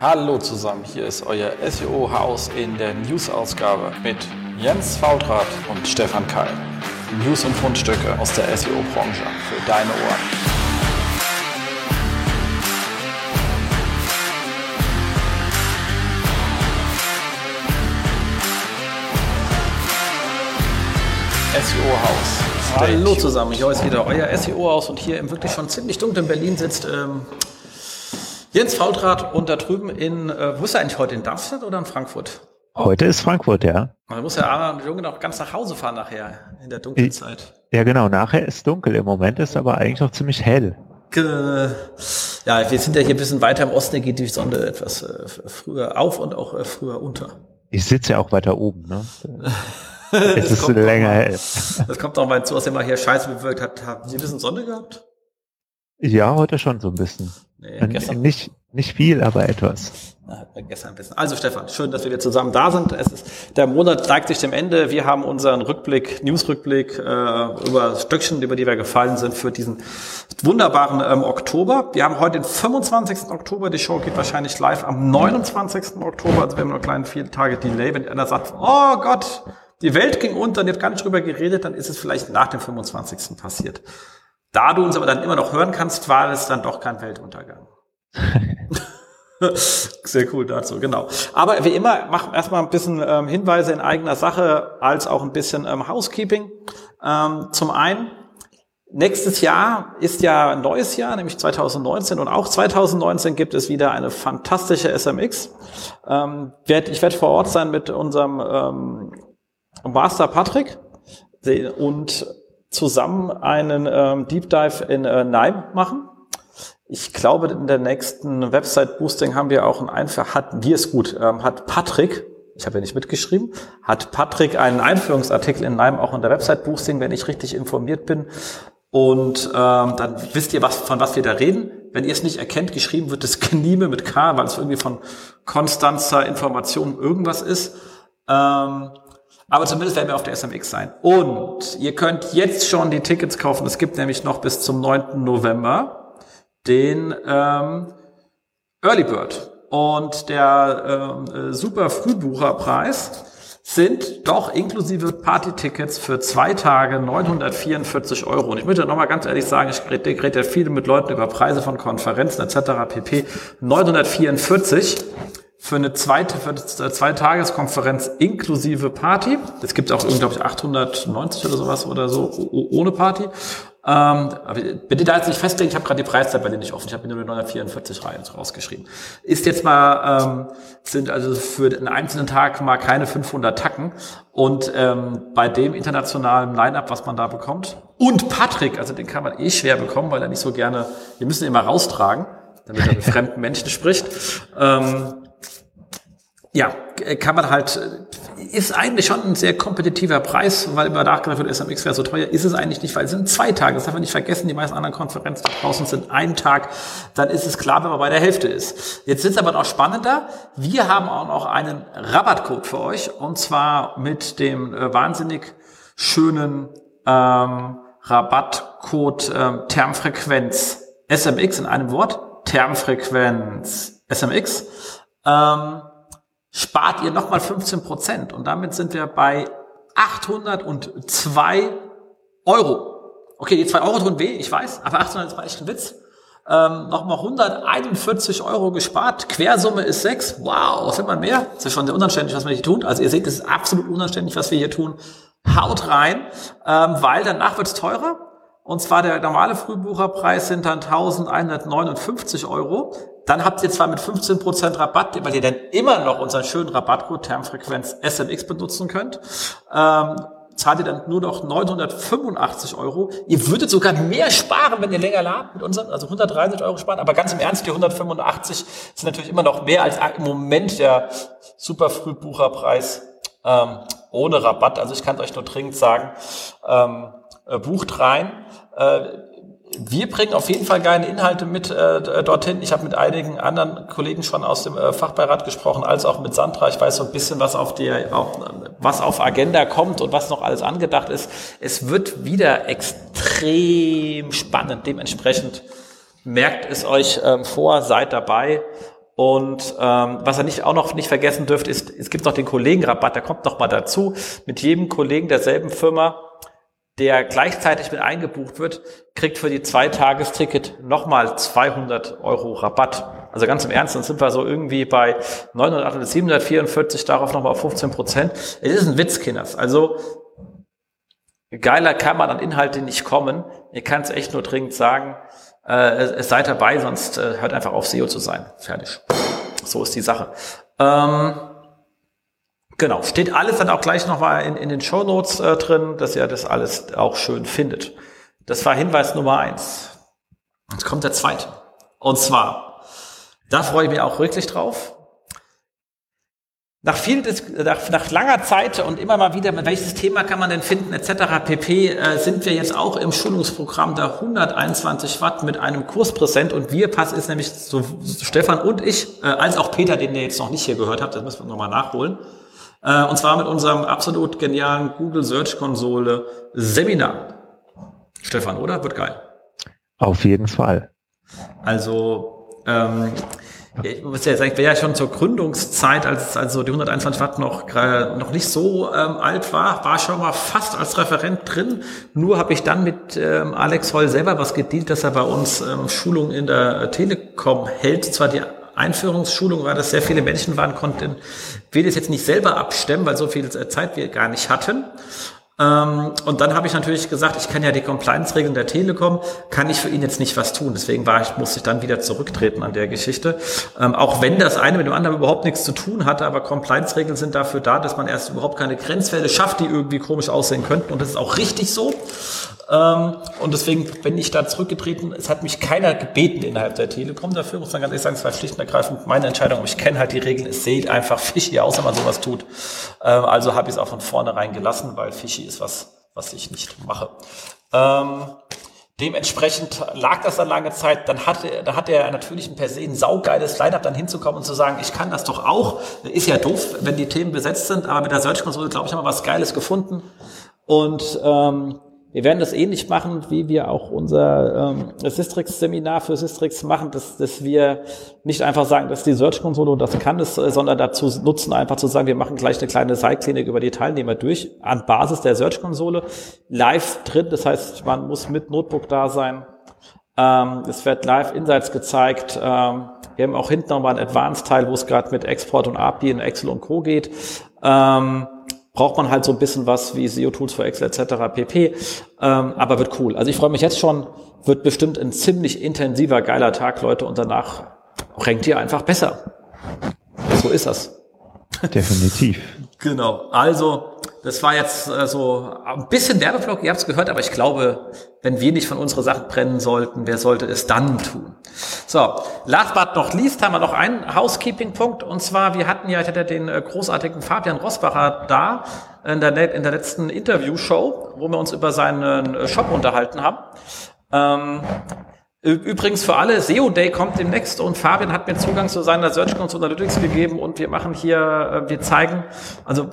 Hallo zusammen, hier ist euer SEO-Haus in der News-Ausgabe mit Jens Faultrat und Stefan Keil. News und Fundstücke aus der SEO-Branche für deine Ohren. SEO-Haus. Hallo zusammen, hier ist wieder euer SEO-Haus und hier im wirklich schon ziemlich dunklen Berlin sitzt ähm, Jens Faultrat und da drüben in, äh, wo ist er eigentlich heute, in Darmstadt oder in Frankfurt? Heute ist Frankfurt, ja. Man muss ja Arne Junge noch ganz nach Hause fahren nachher, in der dunklen Zeit. Ja genau, nachher ist dunkel, im Moment ist aber eigentlich noch ziemlich hell. Ja, wir sind ja hier ein bisschen weiter im Osten, da geht die Sonne etwas äh, früher auf und auch äh, früher unter. Ich sitze ja auch weiter oben, ne? es ist länger hell. Das kommt auch mal zu, was immer hier scheiße bewirkt hat. Haben Sie ein bisschen Sonne gehabt? Ja, heute schon so ein bisschen. Nee, gestern. Nicht, nicht viel, aber etwas. Na, gestern ein bisschen. Also Stefan, schön, dass wir wieder zusammen da sind. Es ist, der Monat neigt sich dem Ende. Wir haben unseren Rückblick, News-Rückblick äh, über Stöckchen, über die wir gefallen sind für diesen wunderbaren ähm, Oktober. Wir haben heute den 25. Oktober. Die Show geht wahrscheinlich live am 29. Oktober. Also wir haben nur kleinen vier Tage Delay. Wenn einer sagt, oh Gott, die Welt ging unter und ihr habt gar nicht drüber geredet, dann ist es vielleicht nach dem 25. passiert. Da du uns aber dann immer noch hören kannst, war es dann doch kein Weltuntergang. Sehr cool dazu, genau. Aber wie immer, machen erstmal ein bisschen ähm, Hinweise in eigener Sache, als auch ein bisschen ähm, Housekeeping. Ähm, zum einen, nächstes Jahr ist ja ein neues Jahr, nämlich 2019 und auch 2019 gibt es wieder eine fantastische SMX. Ähm, werd, ich werde vor Ort sein mit unserem ähm, Master Patrick und zusammen einen ähm, Deep Dive in äh, Nime machen. Ich glaube, in der nächsten Website-Boosting haben wir auch ein einfach, hat, wie ist gut, ähm, hat Patrick, ich habe ja nicht mitgeschrieben, hat Patrick einen Einführungsartikel in Nime auch in der Website-Boosting, wenn ich richtig informiert bin. Und ähm, dann wisst ihr, was, von was wir da reden. Wenn ihr es nicht erkennt, geschrieben wird es Knieme mit K, weil es irgendwie von Konstanzer Information irgendwas ist. Ähm, aber zumindest werden wir auf der SMX sein. Und ihr könnt jetzt schon die Tickets kaufen. Es gibt nämlich noch bis zum 9. November den ähm, Early Bird. Und der ähm, äh, super Frühbucherpreis sind doch inklusive Party-Tickets für zwei Tage 944 Euro. Und ich möchte nochmal ganz ehrlich sagen, ich rede, rede ja viel mit Leuten über Preise von Konferenzen etc. pp. 944 für eine zweite, für eine Zweitageskonferenz inklusive Party. Es gibt auch irgendwie, glaube ich, 890 oder sowas oder so ohne Party. Ähm, bitte da jetzt nicht festlegen, ich habe gerade die Preistabelle nicht offen. Ich habe mir nur 944 Reihen rausgeschrieben. Ist jetzt mal, ähm, sind also für einen einzelnen Tag mal keine 500 Tacken. Und ähm, bei dem internationalen Line-Up, was man da bekommt, und Patrick, also den kann man eh schwer bekommen, weil er nicht so gerne, wir müssen ihn mal raustragen, damit er mit fremden Menschen spricht. Ähm, ja, kann man halt, ist eigentlich schon ein sehr kompetitiver Preis, weil immer nachgedacht wird, SMX wäre so teuer, ist es eigentlich nicht, weil es sind zwei Tage, das darf man nicht vergessen, die meisten anderen Konferenzen da draußen sind ein Tag, dann ist es klar, wenn man bei der Hälfte ist. Jetzt sind es aber noch spannender, wir haben auch noch einen Rabattcode für euch und zwar mit dem äh, wahnsinnig schönen ähm, Rabattcode ähm, Termfrequenz SMX in einem Wort, Termfrequenz SMX. Ähm, spart ihr nochmal 15 Prozent. Und damit sind wir bei 802 Euro. Okay, die 2 Euro tun weh, ich weiß, aber 800 ist ein Witz. Ähm, nochmal 141 Euro gespart. Quersumme ist 6. Wow, was will man mehr? Das ist schon sehr unanständig, was wir hier tun. Also ihr seht, es ist absolut unanständig, was wir hier tun. Haut rein, ähm, weil danach wird es teurer. Und zwar der normale Frühbucherpreis sind dann 1159 Euro. Dann habt ihr zwar mit 15% Rabatt, weil ihr dann immer noch unseren schönen Rabattcode Termfrequenz SMX benutzen könnt. Ähm, zahlt ihr dann nur noch 985 Euro. Ihr würdet sogar mehr sparen, wenn ihr länger ladet mit unseren, also 130 Euro sparen. Aber ganz im Ernst, die 185 sind natürlich immer noch mehr als im Moment der super Frühbucherpreis ähm, ohne Rabatt. Also ich kann euch nur dringend sagen, ähm, äh, bucht rein. Äh, wir bringen auf jeden Fall geile Inhalte mit äh, dorthin. Ich habe mit einigen anderen Kollegen schon aus dem äh, Fachbeirat gesprochen, als auch mit Sandra. Ich weiß so ein bisschen, was auf der, auf, was auf Agenda kommt und was noch alles angedacht ist. Es wird wieder extrem spannend. Dementsprechend merkt es euch ähm, vor, seid dabei. Und ähm, was ihr nicht auch noch nicht vergessen dürft, ist, es gibt noch den Kollegenrabatt, der kommt noch mal dazu. Mit jedem Kollegen derselben Firma, der gleichzeitig mit eingebucht wird, kriegt für die Zweitagesticket nochmal 200 Euro Rabatt. Also ganz im Ernst, dann sind wir so irgendwie bei 900, 744, darauf nochmal auf 15 Prozent. Es ist ein Witz, Kinders. Also geiler kann man an Inhalte nicht kommen. Ihr kann es echt nur dringend sagen. Äh, es seid dabei, sonst äh, hört einfach auf, SEO zu sein. Fertig. So ist die Sache. Ähm, genau, steht alles dann auch gleich nochmal in, in den Show Notes äh, drin, dass ihr das alles auch schön findet. Das war Hinweis Nummer eins. Jetzt kommt der zweite. Und zwar, da freue ich mich auch wirklich drauf. Nach, viel, nach, nach langer Zeit und immer mal wieder, welches Thema kann man denn finden, etc. pp, äh, sind wir jetzt auch im Schulungsprogramm der 121 Watt mit einem Kurs präsent und wir, Pass ist nämlich so Stefan und ich, äh, als auch Peter, den ihr jetzt noch nicht hier gehört habt, das müssen wir nochmal nachholen, äh, und zwar mit unserem absolut genialen Google Search Konsole Seminar. Stefan, oder? Wird geil. Auf jeden Fall. Also, ähm, ich muss ja sagen, ich wäre ja schon zur Gründungszeit, als also die 121 Watt noch, noch nicht so ähm, alt war, war schon mal fast als Referent drin. Nur habe ich dann mit ähm, Alex Holl selber was gedient, dass er bei uns ähm, Schulungen in der Telekom hält. Zwar die Einführungsschulung war, dass sehr viele Menschen waren, konnten wir das jetzt nicht selber abstemmen, weil so viel Zeit wir gar nicht hatten. Ähm, und dann habe ich natürlich gesagt, ich kann ja die Compliance-Regeln der Telekom, kann ich für ihn jetzt nicht was tun. Deswegen war ich, musste ich dann wieder zurücktreten an der Geschichte. Ähm, auch wenn das eine mit dem anderen überhaupt nichts zu tun hatte, aber Compliance-Regeln sind dafür da, dass man erst überhaupt keine Grenzfälle schafft, die irgendwie komisch aussehen könnten. Und das ist auch richtig so. Ähm, und deswegen bin ich da zurückgetreten. Es hat mich keiner gebeten innerhalb der Telekom dafür, muss man ganz ehrlich sagen. Es war schlicht und ergreifend meine Entscheidung. Ich kenne halt die Regeln. Es sieht einfach fishy aus, wenn man sowas tut. Ähm, also habe ich es auch von vornherein gelassen, weil fishy ist was, was ich nicht mache. Ähm, Dementsprechend lag das dann lange Zeit. Dann hatte, da hat er natürlich per se ein saugeiles Line-Up dann hinzukommen und zu sagen, ich kann das doch auch. Ist ja doof, wenn die Themen besetzt sind, aber mit der Search-Konsole, glaube ich, haben wir was Geiles gefunden. Und ähm, wir werden das ähnlich machen, wie wir auch unser ähm, Systrix-Seminar für Systrix machen, dass, dass wir nicht einfach sagen, dass die Search-Konsole und das kann es, sondern dazu nutzen, einfach zu sagen, wir machen gleich eine kleine Seilklinik über die Teilnehmer durch, an Basis der Search-Konsole, live drin, das heißt, man muss mit Notebook da sein. Ähm, es wird live Insights gezeigt. Ähm, wir haben auch hinten nochmal einen Advanced-Teil, wo es gerade mit Export und API in Excel und Co. geht. Ähm, braucht man halt so ein bisschen was wie SEO-Tools für Excel etc. pp. Ähm, aber wird cool. Also ich freue mich jetzt schon, wird bestimmt ein ziemlich intensiver, geiler Tag, Leute, und danach renkt ihr einfach besser. So ist das. Definitiv. Genau. Also, das war jetzt äh, so ein bisschen Werbeblock, ihr habt es gehört, aber ich glaube, wenn wir nicht von unseren Sachen brennen sollten, wer sollte es dann tun? So, last but not least haben wir noch einen Housekeeping-Punkt und zwar, wir hatten ja, ich hatte den äh, großartigen Fabian Rosbacher da in der, in der letzten Interview-Show, wo wir uns über seinen äh, Shop unterhalten haben. Ähm, Übrigens für alle, SEO Day kommt demnächst und Fabian hat mir Zugang zu seiner Search Console Analytics gegeben und wir machen hier, äh, wir zeigen, also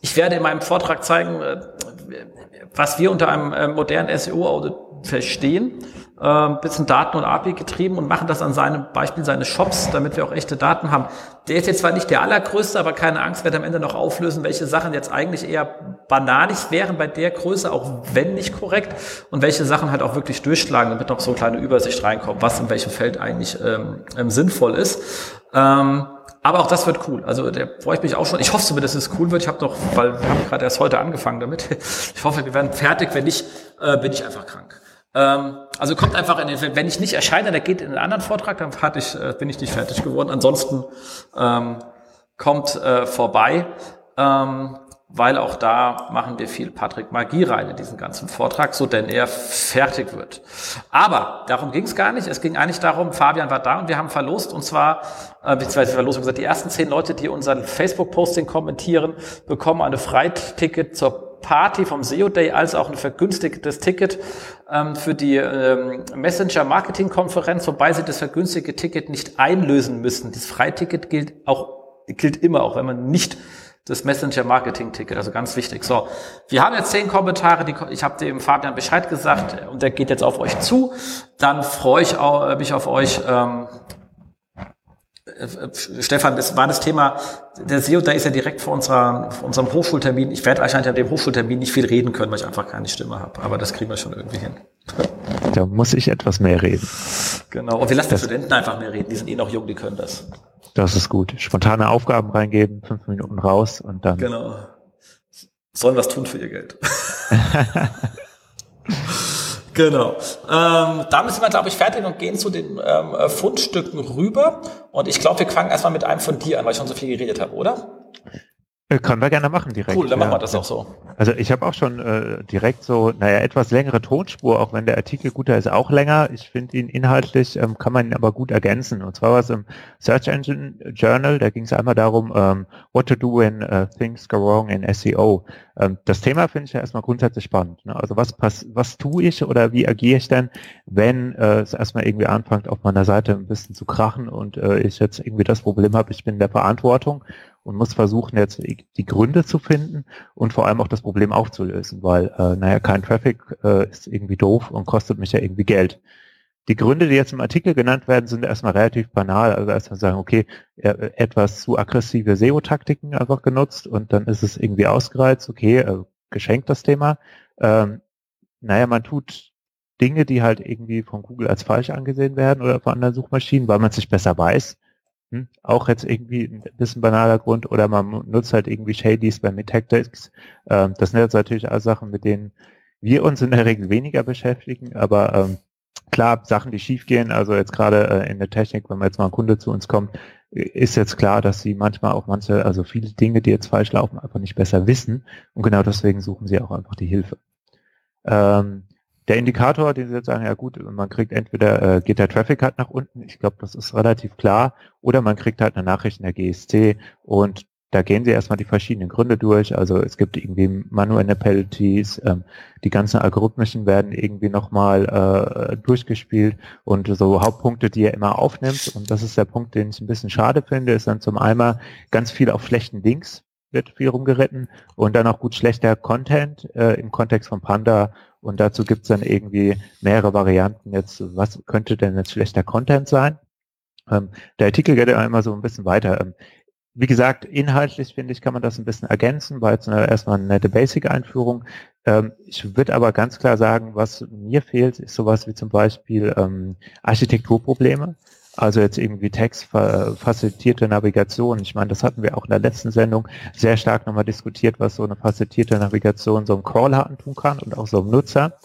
ich werde in meinem Vortrag zeigen, äh, was wir unter einem äh, modernen SEO-Audit verstehen äh, bisschen Daten und API getrieben und machen das an seinem Beispiel seines Shops, damit wir auch echte Daten haben. Der ist jetzt zwar nicht der allergrößte, aber keine Angst, wird am Ende noch auflösen, welche Sachen jetzt eigentlich eher banalig wären bei der Größe, auch wenn nicht korrekt, und welche Sachen halt auch wirklich durchschlagen, damit noch so eine kleine Übersicht reinkommt, was in welchem Feld eigentlich ähm, ähm, sinnvoll ist. Ähm, aber auch das wird cool. Also der freue ich mich auch schon. Ich hoffe zumindest, dass es cool wird. Ich habe doch, weil wir haben gerade erst heute angefangen damit. Ich hoffe, wir werden fertig. Wenn nicht, äh, bin ich einfach krank. Ähm, also kommt einfach in den, wenn ich nicht erscheine, der geht in einen anderen Vortrag, dann ich, äh, bin ich nicht fertig geworden. Ansonsten ähm, kommt äh, vorbei, ähm, weil auch da machen wir viel Patrick Magie rein in diesen ganzen Vortrag, so denn er fertig wird. Aber darum ging es gar nicht. Es ging eigentlich darum, Fabian war da und wir haben verlost und zwar, äh, beziehungsweise Verlosung gesagt, die ersten zehn Leute, die unseren Facebook-Posting kommentieren, bekommen eine Freiticket zur Party vom SEO Day als auch ein vergünstigtes Ticket ähm, für die ähm, Messenger Marketing Konferenz, wobei Sie das vergünstigte Ticket nicht einlösen müssen. Das Freiticket gilt auch gilt immer, auch wenn man nicht das Messenger Marketing Ticket, also ganz wichtig. So, wir haben jetzt zehn Kommentare, die, ich habe dem Fabian Bescheid gesagt und der geht jetzt auf euch zu. Dann freue ich auch, mich auf euch. Ähm, Stefan, das war das Thema, der SEO, da ist ja direkt vor, unserer, vor unserem Hochschultermin. Ich werde wahrscheinlich an dem Hochschultermin nicht viel reden können, weil ich einfach keine Stimme habe. Aber das kriegen wir schon irgendwie hin. Da muss ich etwas mehr reden. Genau. Und wir lassen das, die Studenten einfach mehr reden. Die sind eh noch jung, die können das. Das ist gut. Spontane Aufgaben reingeben, fünf Minuten raus und dann. Genau. Sollen was tun für ihr Geld. Genau. Ähm, damit sind wir, glaube ich, fertig und gehen zu den ähm, Fundstücken rüber. Und ich glaube, wir fangen erstmal mit einem von dir an, weil ich schon so viel geredet habe, oder? Äh, können wir gerne machen direkt. Cool, dann ja. machen wir das auch so. Also ich habe auch schon äh, direkt so, naja, etwas längere Tonspur, auch wenn der Artikel guter ist, auch länger. Ich finde ihn inhaltlich, ähm, kann man ihn aber gut ergänzen. Und zwar war es im Search Engine Journal, da ging es einmal darum, ähm, what to do when uh, things go wrong in SEO. Ähm, das Thema finde ich ja erstmal grundsätzlich spannend. Ne? Also was pass was tue ich oder wie agiere ich denn, wenn äh, es erstmal irgendwie anfängt, auf meiner Seite ein bisschen zu krachen und äh, ich jetzt irgendwie das Problem habe, ich bin in der Verantwortung und muss versuchen, jetzt die Gründe zu finden und vor allem auch das Problem aufzulösen, weil, äh, naja, kein Traffic äh, ist irgendwie doof und kostet mich ja irgendwie Geld. Die Gründe, die jetzt im Artikel genannt werden, sind erstmal relativ banal. Also erstmal sagen, okay, etwas zu aggressive SEO-Taktiken einfach genutzt und dann ist es irgendwie ausgereizt, okay, äh, geschenkt das Thema. Ähm, naja, man tut Dinge, die halt irgendwie von Google als falsch angesehen werden oder von anderen Suchmaschinen, weil man sich besser weiß. Hm? Auch jetzt irgendwie ein bisschen banaler Grund oder man nutzt halt irgendwie Shadys bei Metactics. Ähm, das sind jetzt natürlich auch Sachen, mit denen wir uns in der Regel weniger beschäftigen, aber ähm, klar, Sachen, die schiefgehen, also jetzt gerade äh, in der Technik, wenn man jetzt mal ein Kunde zu uns kommt, ist jetzt klar, dass sie manchmal auch manche, also viele Dinge, die jetzt falsch laufen, einfach nicht besser wissen und genau deswegen suchen sie auch einfach die Hilfe. Ähm, der Indikator, den Sie jetzt sagen, ja gut, man kriegt entweder, äh, geht der Traffic halt nach unten, ich glaube, das ist relativ klar, oder man kriegt halt eine Nachricht in der GSC und da gehen Sie erstmal die verschiedenen Gründe durch. Also es gibt irgendwie manuelle Penalties, ähm, die ganzen algorithmischen werden irgendwie nochmal äh, durchgespielt und so Hauptpunkte, die er immer aufnimmt. Und das ist der Punkt, den ich ein bisschen schade finde, ist dann zum einen ganz viel auf schlechten Links wird viel rumgeritten und dann auch gut schlechter Content äh, im Kontext von Panda und dazu gibt's dann irgendwie mehrere Varianten. Jetzt, was könnte denn jetzt schlechter Content sein? Ähm, der Artikel geht ja immer so ein bisschen weiter. Ähm, wie gesagt, inhaltlich finde ich, kann man das ein bisschen ergänzen, weil es erstmal eine nette Basic-Einführung. Ähm, ich würde aber ganz klar sagen, was mir fehlt, ist sowas wie zum Beispiel ähm, Architekturprobleme. Also jetzt irgendwie textfacilitierte Navigation. Ich meine, das hatten wir auch in der letzten Sendung sehr stark nochmal diskutiert, was so eine facilitierte Navigation so einem Crawler antun kann und auch so einem Nutzer.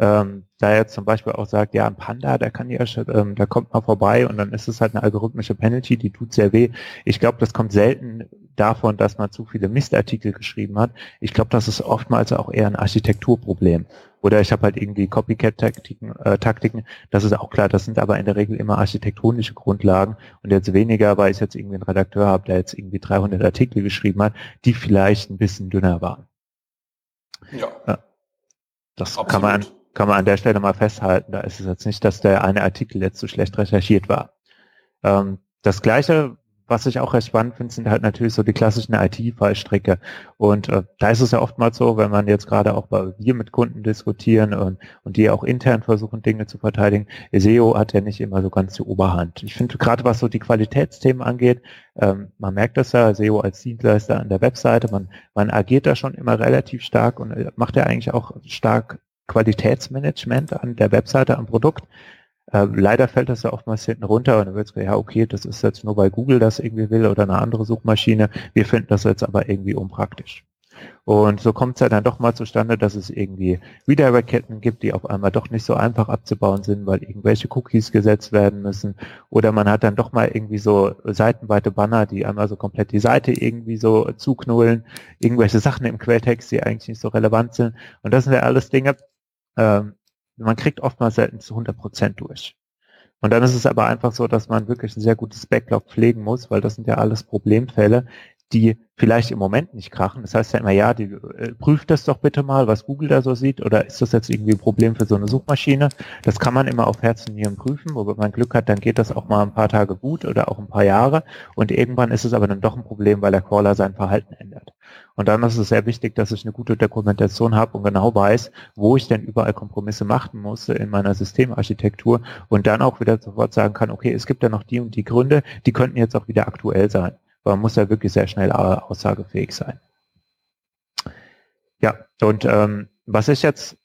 Ähm, da er zum Beispiel auch sagt, ja, ein Panda, der kann ja, ähm, da kommt mal vorbei und dann ist es halt eine algorithmische Penalty, die tut sehr weh. Ich glaube, das kommt selten davon, dass man zu viele Mistartikel geschrieben hat. Ich glaube, das ist oftmals auch eher ein Architekturproblem. Oder ich habe halt irgendwie Copycat-Taktiken, äh, Taktiken. Das ist auch klar, das sind aber in der Regel immer architektonische Grundlagen und jetzt weniger, weil ich jetzt irgendwie einen Redakteur habe, der jetzt irgendwie 300 Artikel geschrieben hat, die vielleicht ein bisschen dünner waren. Ja. ja. Das Absolut. kann man kann man an der Stelle mal festhalten. Da ist es jetzt nicht, dass der eine Artikel jetzt so schlecht recherchiert war. Ähm, das Gleiche, was ich auch recht spannend finde, sind halt natürlich so die klassischen IT-Fallstricke. Und äh, da ist es ja oftmals so, wenn man jetzt gerade auch bei wir mit Kunden diskutieren und, und die auch intern versuchen, Dinge zu verteidigen, SEO hat ja nicht immer so ganz die Oberhand. Ich finde gerade, was so die Qualitätsthemen angeht, ähm, man merkt das ja, SEO als Dienstleister an der Webseite, man, man agiert da schon immer relativ stark und äh, macht ja eigentlich auch stark Qualitätsmanagement an der Webseite, am Produkt. Äh, leider fällt das ja oftmals hinten runter und dann wird es ja, okay, das ist jetzt nur weil Google das irgendwie will oder eine andere Suchmaschine. Wir finden das jetzt aber irgendwie unpraktisch. Und so kommt es ja dann doch mal zustande, dass es irgendwie Redirect-Ketten gibt, die auf einmal doch nicht so einfach abzubauen sind, weil irgendwelche Cookies gesetzt werden müssen. Oder man hat dann doch mal irgendwie so seitenweite Banner, die einmal so komplett die Seite irgendwie so zuknullen. Irgendwelche Sachen im Quelltext, die eigentlich nicht so relevant sind. Und das sind ja alles Dinge, ähm, man kriegt oftmals selten zu 100 Prozent durch. Und dann ist es aber einfach so, dass man wirklich ein sehr gutes Backlog pflegen muss, weil das sind ja alles Problemfälle, die vielleicht im Moment nicht krachen. Das heißt ja immer, ja, die, äh, prüft das doch bitte mal, was Google da so sieht, oder ist das jetzt irgendwie ein Problem für so eine Suchmaschine? Das kann man immer auf Herz und Nieren prüfen, wo man Glück hat, dann geht das auch mal ein paar Tage gut oder auch ein paar Jahre und irgendwann ist es aber dann doch ein Problem, weil der Crawler sein Verhalten ändert. Und dann ist es sehr wichtig, dass ich eine gute Dokumentation habe und genau weiß, wo ich denn überall Kompromisse machen muss in meiner Systemarchitektur und dann auch wieder sofort sagen kann, okay, es gibt ja noch die und die Gründe, die könnten jetzt auch wieder aktuell sein man muss ja wirklich sehr schnell äh, aussagefähig sein. Ja, und ähm, was ich jetzt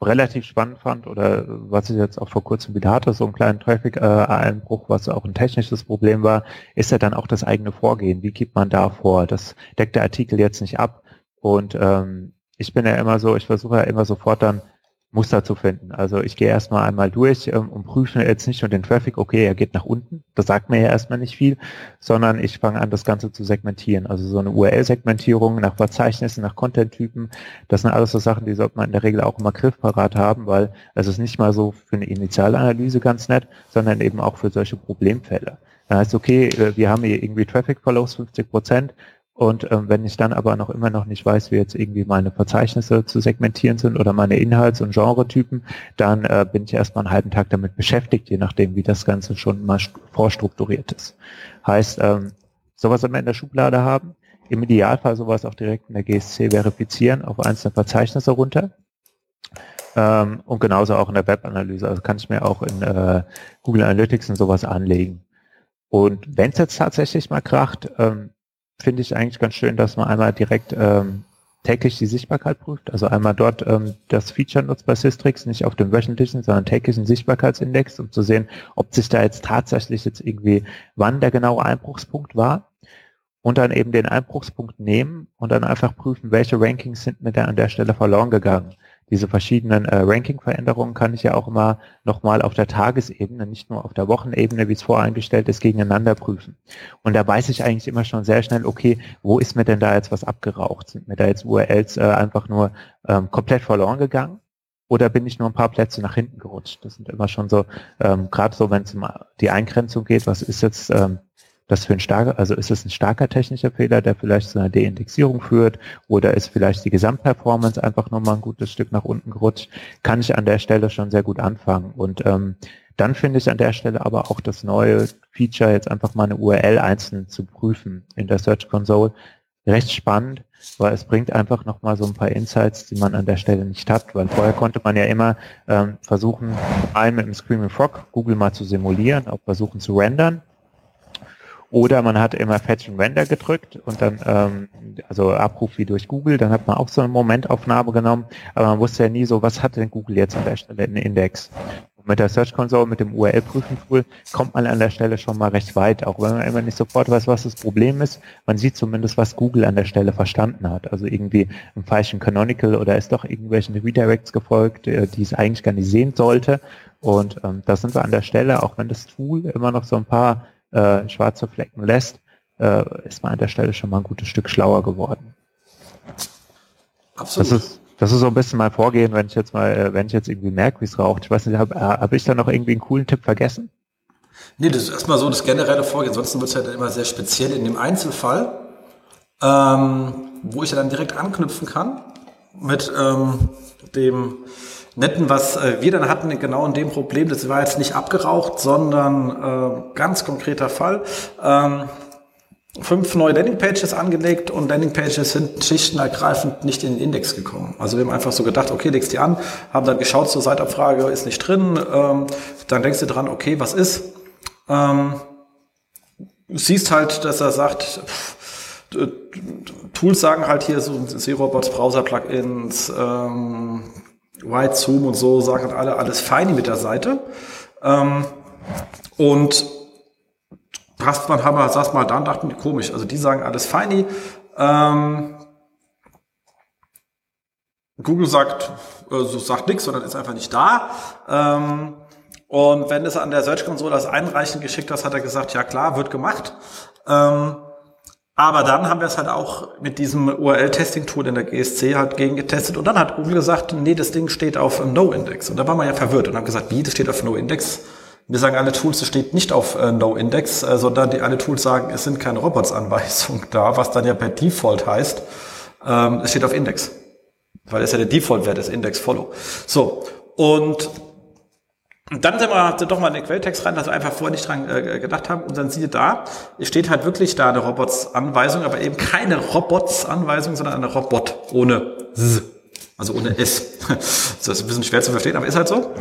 relativ spannend fand oder was ich jetzt auch vor kurzem wieder hatte, so einen kleinen Traffic-Einbruch, äh, was auch ein technisches Problem war, ist ja dann auch das eigene Vorgehen. Wie gibt man da vor? Das deckt der Artikel jetzt nicht ab. Und ähm, ich bin ja immer so, ich versuche ja immer sofort dann Muster zu finden. Also ich gehe erstmal einmal durch ähm, und prüfe jetzt nicht nur den Traffic, okay, er geht nach unten, das sagt mir ja erstmal nicht viel, sondern ich fange an, das Ganze zu segmentieren. Also so eine URL-Segmentierung nach Verzeichnissen, nach Content-Typen, das sind alles so Sachen, die sollte man in der Regel auch immer griffparat haben, weil es ist nicht mal so für eine Initialanalyse ganz nett, sondern eben auch für solche Problemfälle. Da heißt, okay, äh, wir haben hier irgendwie Traffic Follows 50 Prozent, und ähm, wenn ich dann aber noch immer noch nicht weiß, wie jetzt irgendwie meine Verzeichnisse zu segmentieren sind oder meine Inhalts- und Genretypen, dann äh, bin ich erstmal einen halben Tag damit beschäftigt, je nachdem, wie das Ganze schon mal vorstrukturiert ist. Heißt, ähm, sowas immer in der Schublade haben, im Idealfall sowas auch direkt in der GSC verifizieren, auf einzelne Verzeichnisse runter. Ähm, und genauso auch in der Webanalyse. Also kann ich mir auch in äh, Google Analytics und sowas anlegen. Und wenn es jetzt tatsächlich mal kracht, ähm, finde ich eigentlich ganz schön, dass man einmal direkt ähm, täglich die Sichtbarkeit prüft. Also einmal dort ähm, das Feature nutzt bei Systrix, nicht auf dem wöchentlichen, sondern täglichen Sichtbarkeitsindex, um zu sehen, ob sich da jetzt tatsächlich jetzt irgendwie, wann der genaue Einbruchspunkt war. Und dann eben den Einbruchspunkt nehmen und dann einfach prüfen, welche Rankings sind mir da an der Stelle verloren gegangen diese verschiedenen äh, Ranking-Veränderungen kann ich ja auch immer nochmal auf der Tagesebene, nicht nur auf der Wochenebene, wie es voreingestellt ist, gegeneinander prüfen. Und da weiß ich eigentlich immer schon sehr schnell, okay, wo ist mir denn da jetzt was abgeraucht? Sind mir da jetzt URLs äh, einfach nur ähm, komplett verloren gegangen? Oder bin ich nur ein paar Plätze nach hinten gerutscht? Das sind immer schon so, ähm, gerade so, wenn es um die Eingrenzung geht, was ist jetzt ähm, das für ein starker, also ist es ein starker technischer Fehler, der vielleicht zu einer Deindexierung führt oder ist vielleicht die Gesamtperformance einfach nochmal ein gutes Stück nach unten gerutscht, kann ich an der Stelle schon sehr gut anfangen. Und ähm, dann finde ich an der Stelle aber auch das neue Feature, jetzt einfach mal eine URL einzeln zu prüfen in der Search Console, recht spannend, weil es bringt einfach nochmal so ein paar Insights, die man an der Stelle nicht hat, weil vorher konnte man ja immer ähm, versuchen, ein mit dem Screaming Frog Google mal zu simulieren, auch versuchen zu rendern oder man hat immer Fetch und Render gedrückt und dann, ähm, also Abruf wie durch Google, dann hat man auch so eine Momentaufnahme genommen, aber man wusste ja nie so, was hat denn Google jetzt an der Stelle in Index. Und mit der Search Console, mit dem URL-Prüfen-Tool kommt man an der Stelle schon mal recht weit, auch wenn man immer nicht sofort weiß, was das Problem ist. Man sieht zumindest, was Google an der Stelle verstanden hat. Also irgendwie im falschen Canonical oder ist doch irgendwelchen Redirects gefolgt, äh, die es eigentlich gar nicht sehen sollte. Und ähm, da sind wir an der Stelle, auch wenn das Tool immer noch so ein paar äh, schwarze Flecken lässt, äh, ist man an der Stelle schon mal ein gutes Stück schlauer geworden. Absolut. Das ist, das ist so ein bisschen mein Vorgehen, wenn ich jetzt mal, äh, wenn ich jetzt irgendwie merke, wie es raucht. Ich weiß nicht, habe hab ich da noch irgendwie einen coolen Tipp vergessen? Nee, das ist erstmal so das generelle Vorgehen. Ansonsten wird es halt immer sehr speziell in dem Einzelfall, ähm, wo ich ja dann direkt anknüpfen kann mit ähm, dem netten, was äh, wir dann hatten, genau in dem Problem, das war jetzt nicht abgeraucht, sondern äh, ganz konkreter Fall. Ähm, fünf neue Landingpages angelegt und Landingpages sind schichtenergreifend nicht in den Index gekommen. Also wir haben einfach so gedacht, okay, legst die an, haben dann geschaut zur Seitabfrage, ist nicht drin, ähm, dann denkst du dran, okay, was ist? Ähm, siehst halt, dass er sagt, Tools sagen halt hier so Zero-Bots, Browser-Plugins, ähm, White Zoom und so sagen alle alles feini mit der Seite. Ähm, und passt man, haben wir, saß mal da und dachten, komisch. Also die sagen alles feini. Ähm, Google sagt, also sagt nichts, sondern ist einfach nicht da. Ähm, und wenn es an der Search Console das Einreichen geschickt hast, hat er gesagt, ja klar, wird gemacht. Ähm, aber dann haben wir es halt auch mit diesem URL-Testing-Tool in der GSC halt gegen getestet und dann hat Google gesagt, nee, das Ding steht auf No-Index. Und da war man ja verwirrt und haben gesagt, wie, das steht auf No-Index? Wir sagen alle Tools, es steht nicht auf äh, No-Index, sondern die alle Tools sagen, es sind keine Robots-Anweisungen da, was dann ja per Default heißt, ähm, es steht auf Index. Weil es ja der Default-Wert ist, Index Follow. So. Und dann sind wir doch mal in den Quelltext rein, dass wir einfach vorher nicht dran äh, gedacht haben. Und dann sieht ihr da, es steht halt wirklich da eine Robots-Anweisung, aber eben keine Robots-Anweisung, sondern eine Robot ohne S, also ohne S. Das ist ein bisschen schwer zu verstehen, aber ist halt so.